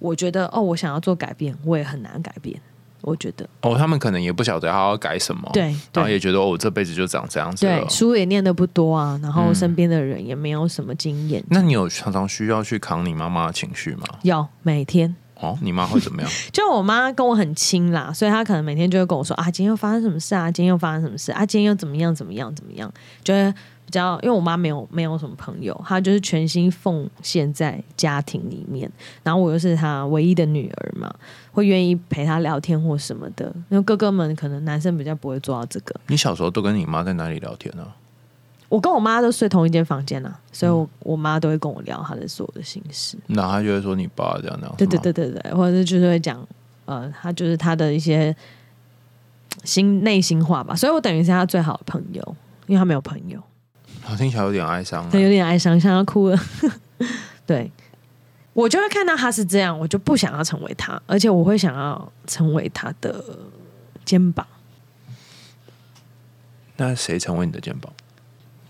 我觉得哦，我想要做改变，我也很难改变。我觉得
哦，他们可能也不晓得他要改什么，，
对
然后也觉得哦，我这辈子就长这样子了
对，。书也念的不多啊，然后
嗯
身边的人也没有什么经验，
那你有常常需要去扛你妈妈的情绪吗？
有每天。
哦，你妈会怎么样？[LAUGHS]
就我妈跟我很亲啦，所以她可能每天就会跟我说啊，今天又发生什么事啊，今天又发生什么事啊，今天又怎么样怎么样怎么样，就会比较，因为我妈没有没有什么朋友，她就是全心奉献在家庭里面，然后我又是她唯一的女儿嘛，会愿意陪她聊天或什么的，因为哥哥们可能男生比较不会做到这个，
你小时候都跟你妈在哪里聊天呢、
我跟我妈都睡同一间房间啊，所以我我妈都会跟我聊她的所有的心事。
那她就会说你爸这样那样，
对对对，或者是就是会讲，呃，她就是她的一些心内心话吧。所以我等于是她最好的朋友，因为她没有朋友，
好听起来有点哀伤啊。
对，有点哀伤，想要哭了。[LAUGHS] 对，我就会看到他是这样，我就不想要成为他，而且我会想要成为他的肩膀。
那谁成为你的肩膀？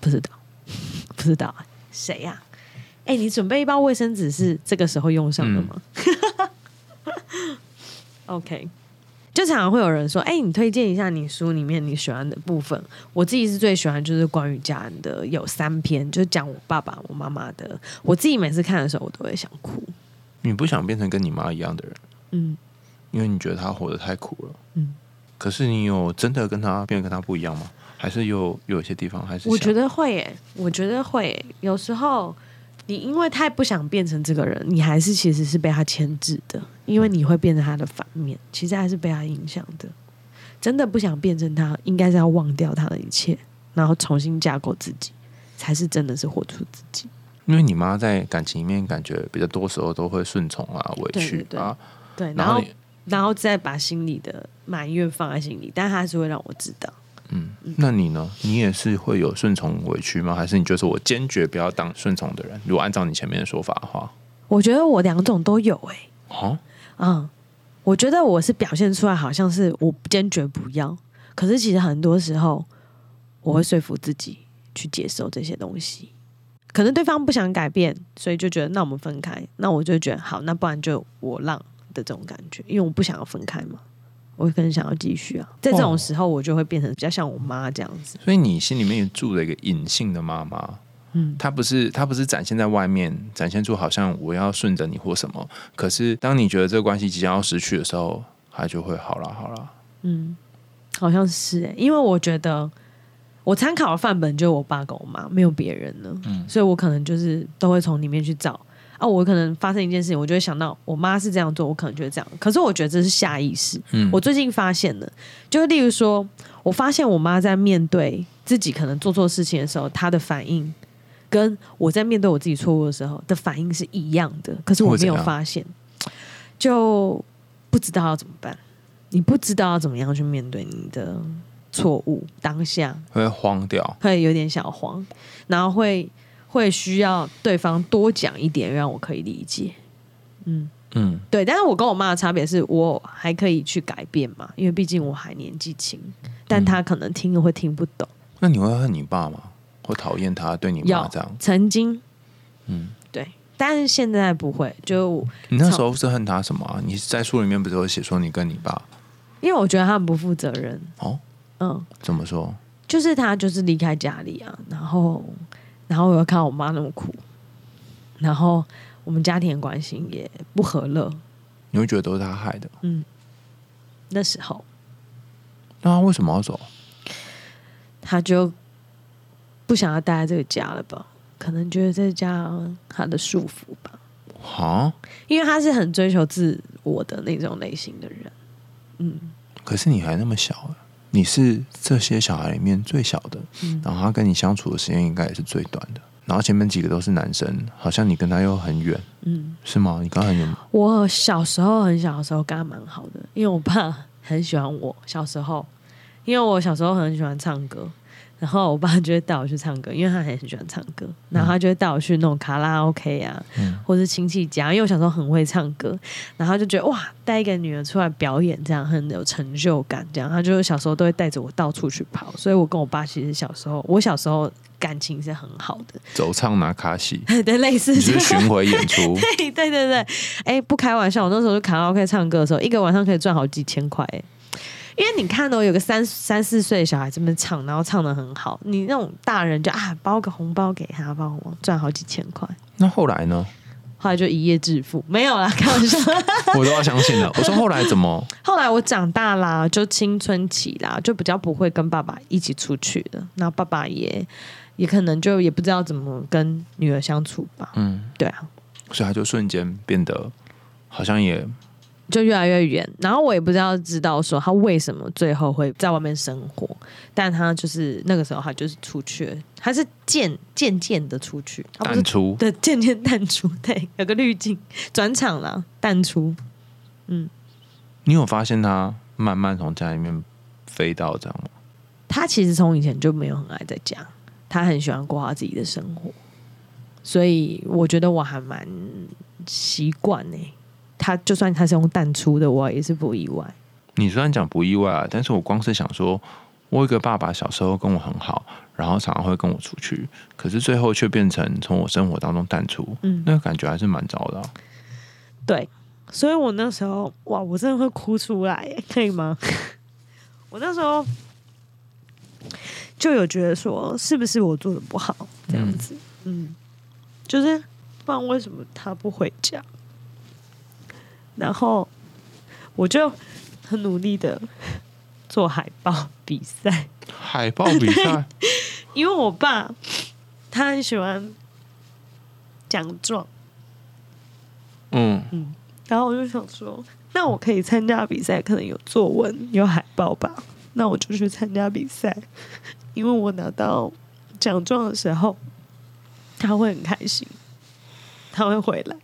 不知道，[LAUGHS] 不知道谁呀、哎、你准备一包卫生纸是这个时候用上的吗、[LAUGHS] o k 就常常会有人说：“哎、你推荐一下你书里面你喜欢的部分。”我自己是最喜欢就是关于家人的，有三篇，就是讲我爸爸、我妈妈的。我自己每次看的时候，我都会想哭。
你不想变成跟你妈一样的人，
嗯
因为你觉得她活得太苦了。
嗯，
可是你有真的跟她变得跟她不一样吗？还是有有一些地方还是
我觉得会耶，我觉得会耶。有时候你因为太不想变成这个人，你还是其实是被他牵制的，因为你会变成他的反面，其实还是被他影响的。真的不想变成他，应该是要忘掉他的一切，然后重新架构自己，才是真的是活出自己。
因为你妈在感情里面感觉比较多时候都会顺从啊、委屈
对对对
啊，
对，然后
然后
再把心里的埋怨放在心里，但他还是会让我知道。
嗯，那你呢？你也是会有顺从委屈吗？还是你就是我坚决不要当顺从的人？如果按照你前面的说法的话，
我觉得我两种都有哎、
哦，
嗯，我觉得我是表现出来好像是我坚决不要，可是其实很多时候我会说服自己去接受这些东西。可能对方不想改变，所以就觉得那我们分开，那我就觉得好，那不然就我让的这种感觉，因为我不想要分开嘛，我可能想要继续啊。在这种时候，我就会变成比较像我妈这样子。
所以你心里面也住了一个隐性的妈妈，
嗯，
她不是她不是展现在外面，展现出好像我要顺着你或什么，可是当你觉得这个关系即将要失去的时候，她就会好了好了。
嗯，好像是哎、因为我觉得我参考的范本就是我爸跟我妈，没有别人了，
嗯。
所以我可能就是都会从里面去找啊。我可能发生一件事情，我就会想到我妈是这样做，我可能就会这样。可是我觉得这是下意识。
嗯，
我最近发现了，就例如说，我发现我妈在面对自己可能做错事情的时候，她的反应跟我在面对我自己错误的时候的反应是一样的，可是我没有发现，就不知道要怎么办。你不知道要怎么样去面对你的错误，当下
会慌掉。
会有点小慌，然后会会需要对方多讲一点，让我可以理解。嗯，
嗯，
对，但是我跟我妈的差别是我还可以去改变嘛，因为毕竟我还年纪轻，但她可能听了会听不懂。
那你会恨你爸吗？会讨厌他对你妈
要
这样？
曾经
嗯，
对，但是现在不会，就
你那时候是恨他什么啊？你在书里面不是有写说你跟你爸
因为我觉得他很不负责任。
哦？
嗯，
怎么说？
就是他就是离开家里啊，然后然后我又看到我妈那么苦，然后我们家庭的关系也不和乐。
你会觉得都是他害的？
嗯，那时候
那他为什么要走？
他就不想要待在这个家了吧？可能觉得这家他的束缚吧，
啊？
因为他是很追求自我的那种类型的人。嗯
可是你还那么小啊，你是这些小孩里面最小的，
嗯，
然后他跟你相处的时间应该也是最短的。然后前面几个都是男生，好像你跟他又很远，
嗯，
是吗？你跟他很远吗？
我小时候很小的时候跟他蛮好的，因为我爸很喜欢我。小时候，因为我小时候很喜欢唱歌，然后我爸就会带我去唱歌，因为他很喜欢唱歌，然后他就会带我去那种卡拉 OK 啊，
嗯。
或是亲戚家，因为我小时候很会唱歌，然后他就觉得哇，带一个女儿出来表演，这样很有成就感，这样。他就小时候都会带着我到处去跑，所以我跟我爸其实小时候，我小时候感情是很好的，[LAUGHS] [LAUGHS]
走唱拿卡西，
对，类似。
是巡回演出，[LAUGHS]
对对对对，哎，不开玩笑，我那时候去卡拉 OK 唱歌的时候，一个晚上可以赚好几千块，哎，因为你看到有个三三四岁的小孩这么唱，然后唱的很好，你那种大人就啊包个红包给他，包红包赚好几千块，
那后来呢？
后来就一夜致富，没有啦，开玩笑。[LAUGHS]
我都要相信了。我说后来怎么？
后来我长大啦，就青春期啦，就比较不会跟爸爸一起出去了，然后爸爸也也可能就也不知道怎么跟女儿相处吧，
嗯，
对啊，
所以他就瞬间变得好像也
就越来越远。然后我也不知道知道说他为什么最后会在外面生活，但他就是那个时候他就是出去了，他是渐渐渐的出去，他不是
淡出，
对渐渐淡出，对，有个滤镜转场了，淡出。
嗯你有发现他慢慢从家里面飞到这样吗？
他其实从以前就没有很爱在家，他很喜欢过他自己的生活，所以我觉得我还蛮习惯呢。他就算他是用淡出的，我也是不意外。
你虽然讲不意外啊，但是我光是想说，我有一个爸爸小时候跟我很好，然后常常会跟我出去，可是最后却变成从我生活当中淡出，
嗯
那个感觉还是蛮糟的啊、
对，所以我那时候哇，我真的会哭出来，可以吗？[LAUGHS] 我那时候就有觉得说，是不是我做的不好这样子？嗯就是不然为什么他不回家？然后我就很努力的做海报比赛，
海报比赛，[LAUGHS]
因为我爸他很喜欢奖状。
嗯嗯，
然后我就想说，那我可以参加比赛，可能有作文、有海报吧。那我就去参加比赛，因为我拿到奖状的时候，他会很开心，他会回来。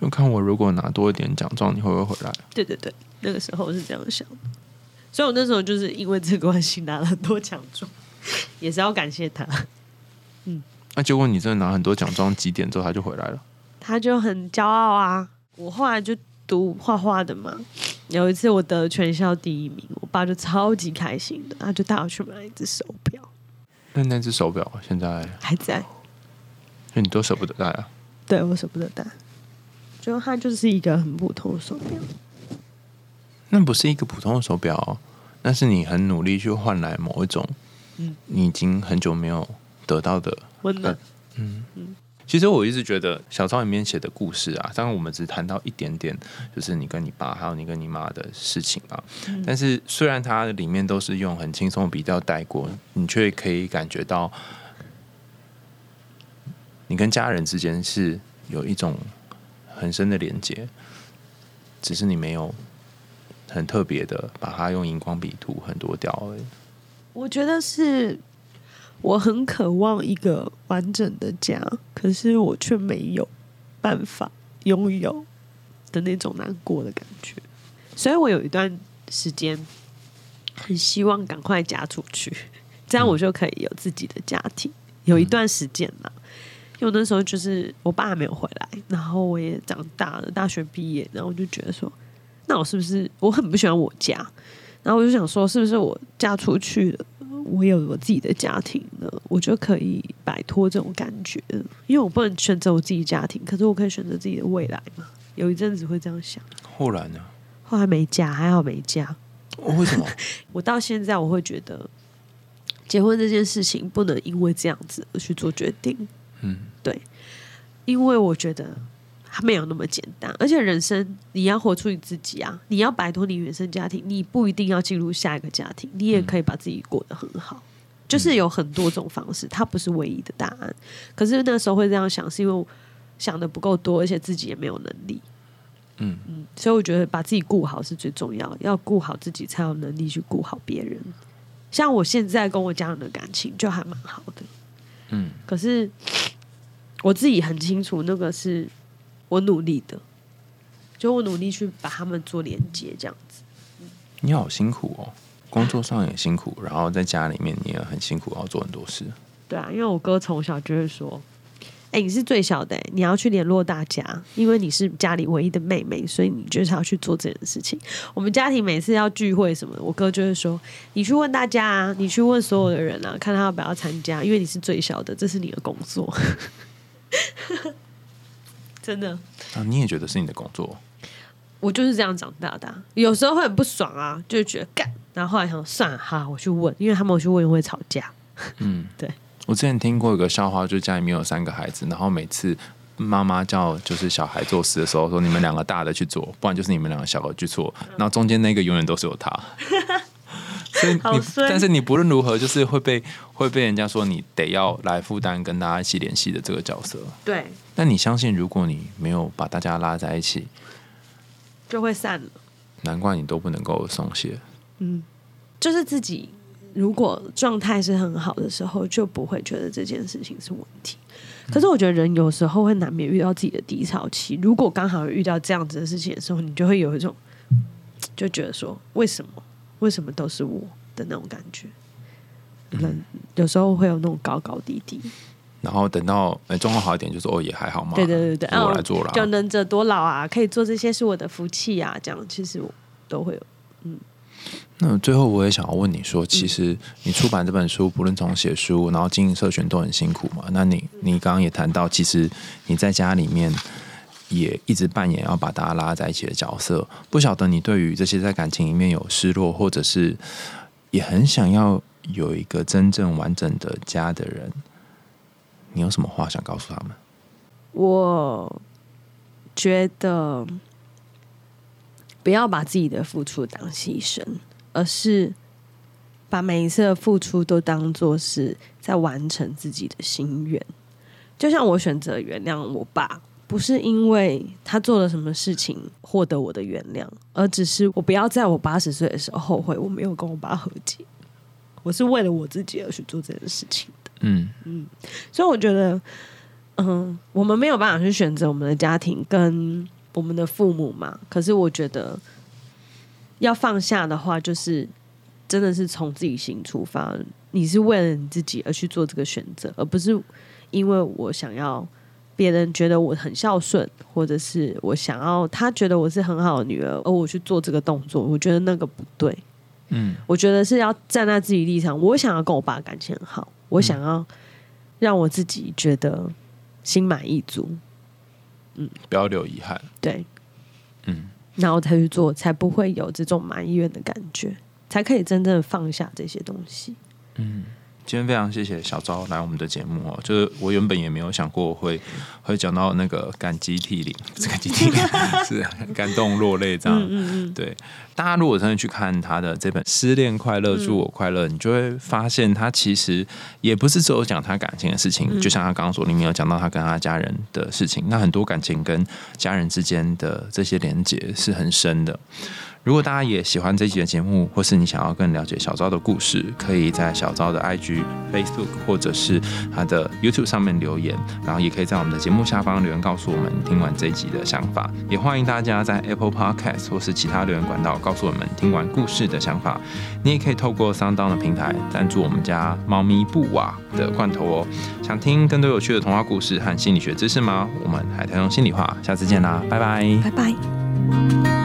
就看我如果拿多一点奖状，你会不会回来？
对对对，那个时候是这样想的。所以我那时候就是因为这个关系拿了很多奖状，也是要感谢他。
嗯那、结果你真的拿很多奖状，几点之后他就回来了？
他就很骄傲啊。我后来就读画画的嘛，有一次我得全校第一名，我爸就超级开心的，他就带我去买了一只手表，
那那只手表现在，
还在，
那你都舍不得戴啊？
对我舍不得戴，就它就是一个很普通的手表，
那不是一个普通的手表哦、那是你很努力去换来某一种，
嗯。
你已经很久没有得到的
温暖。
其实我一直觉得小抄里面写的故事啊，当然我们只谈到一点点，就是你跟你爸还有你跟你妈的事情啊。但是虽然它里面都是用很轻松的笔调带过，你却可以感觉到你跟家人之间是有一种很深的连接，只是你没有很特别的把它用荧光笔涂很多掉而已。
我觉得是我很渴望一个完整的家，可是我却没有办法拥有的那种难过的感觉。所以我有一段时间很希望赶快嫁出去，这样我就可以有自己的家庭。有一段时间啦，因为那时候就是我爸还没有回来，然后我也长大了，大学毕业，然后我就觉得说，那我是不是我很不喜欢我家？然后我就想说，是不是我嫁出去了，我有我自己的家庭了，我就可以摆脱这种感觉？因为我不能选择我自己家庭，可是我可以选择自己的未来嘛。有一阵子会这样想，
后来呢？
后来没嫁，还好没嫁。
哦为什么？[LAUGHS]
我到现在我会觉得，结婚这件事情不能因为这样子而去做决定。
嗯，
因为我觉得它没有那么简单，而且人生你要活出你自己啊，你要摆脱你原生家庭，你不一定要进入下一个家庭，你也可以把自己过得很好。就是有很多种方式，它不是唯一的答案。可是那时候会这样想，是因为我想的不够多，而且自己也没有能力。
嗯
嗯，所以我觉得把自己顾好是最重要，要顾好自己才有能力去顾好别人。像我现在跟我家人的感情就还蛮好的，
嗯，
可是我自己很清楚，那个是我努力的，就我努力去把他们做连接，这样子。
你好辛苦哦，工作上也辛苦，然后在家里面你也很辛苦，要做很多事。
对啊，因为我哥从小就会说：“哎、你是最小的、你要去联络大家，因为你是家里唯一的妹妹，所以你就是要去做这件事情。”我们家庭每次要聚会什么的，我哥就会说：“你去问大家啊，你去问所有的人啊，看他要不要参加，因为你是最小的，这是你的工作。[LAUGHS] ”真的，
啊，你也觉得是你的工作？
我就是这样长大的啊、有时候会很不爽啊，就觉得干，然后后来想算了，哈，我去问，因为他们我去问会吵架。
嗯，[LAUGHS]
对。
我之前听过一个笑话，就家里面有三个孩子，然后每次妈妈叫就是小孩做事的时候，说你们两个大的去做，不然就是你们两个小的去做，然后中间那个永远都是有他。[LAUGHS] 所以你，但是你不论如何，就是会被会被人家说你得要来负担跟大家一起联系的这个角色。
对，
但你相信，如果你没有把大家拉在一起，
就会散了。
难怪你都不能够松懈。
嗯，就是自己如果状态是很好的时候，就不会觉得这件事情是问题。可是我觉得人有时候会难免遇到自己的低潮期，如果刚好遇到这样子的事情的时候，你就会有一种就觉得说，为什么为什么都是我的那种感觉。人有时候会有那种高高低低，
然后等到哎状况好一点，就说哦也还好嘛，
对对对对，
就我来做了啊。
就能者多劳啊，可以做这些是我的福气啊，这样其实我都会有。
那最后我也想要问你说，其实你出版这本书，不论从写书，然后经营社群都很辛苦嘛。那你你刚刚也谈到，其实你在家里面也一直扮演要把大家拉在一起的角色。不晓得你对于这些在感情里面有失落，或者是也很想要有一个真正完整的家的人，你有什么话想告诉他们？
我觉得不要把自己的付出当牺牲，而是把每一次的付出都当做是在完成自己的心愿。就像我选择原谅我爸，不是因为他做了什么事情获得我的原谅，而只是我不要在我八十岁的时候后悔我没有跟我爸和解。我是为了我自己而去做这件事情的。
嗯嗯
所以我觉得，嗯，我们没有办法去选择我们的家庭跟我们的父母嘛。可是我觉得，要放下的话，就是真的是从自己心出发，你是为了你自己而去做这个选择，而不是因为我想要别人觉得我很孝顺，或者是我想要他觉得我是很好的女儿，而我去做这个动作。我觉得那个不对。
嗯
我觉得是要站在自己立场，我想要跟我爸感情很好，我想要让我自己觉得心满意足，嗯
不要留遗憾。
对，
嗯，
然后才去做，才不会有这种埋怨的感觉，才可以真正放下这些东西。
嗯今天非常谢谢小昭来我们的节目哦，就是我原本也没有想过会会讲到那个感激涕零，[LAUGHS] 感激涕零，[LAUGHS] 是感动落泪这样。
嗯嗯
对，大家如果真的去看他的这本《失恋快乐，祝我快乐》，你就会发现他其实也不是只有讲他感情的事情，就像他刚刚说，里面有讲到他跟他家人的事情，那很多感情跟家人之间的这些连接是很深的。如果大家也喜欢这一集的节目，或是你想要更了解小昭的故事，可以在小昭的 IG、Facebook 或者是他的 YouTube 上面留言，然后也可以在我们的节目下方留言告诉我们听完这集的想法。也欢迎大家在 Apple Podcast 或是其他留言管道告诉我们听完故事的想法。你也可以透过 Sound 的平台赞助我们家猫咪布瓦的罐头哦。想听更多有趣的童话故事和心理学知识吗？我们海苔用心里话，下次见啦，拜拜。
拜拜。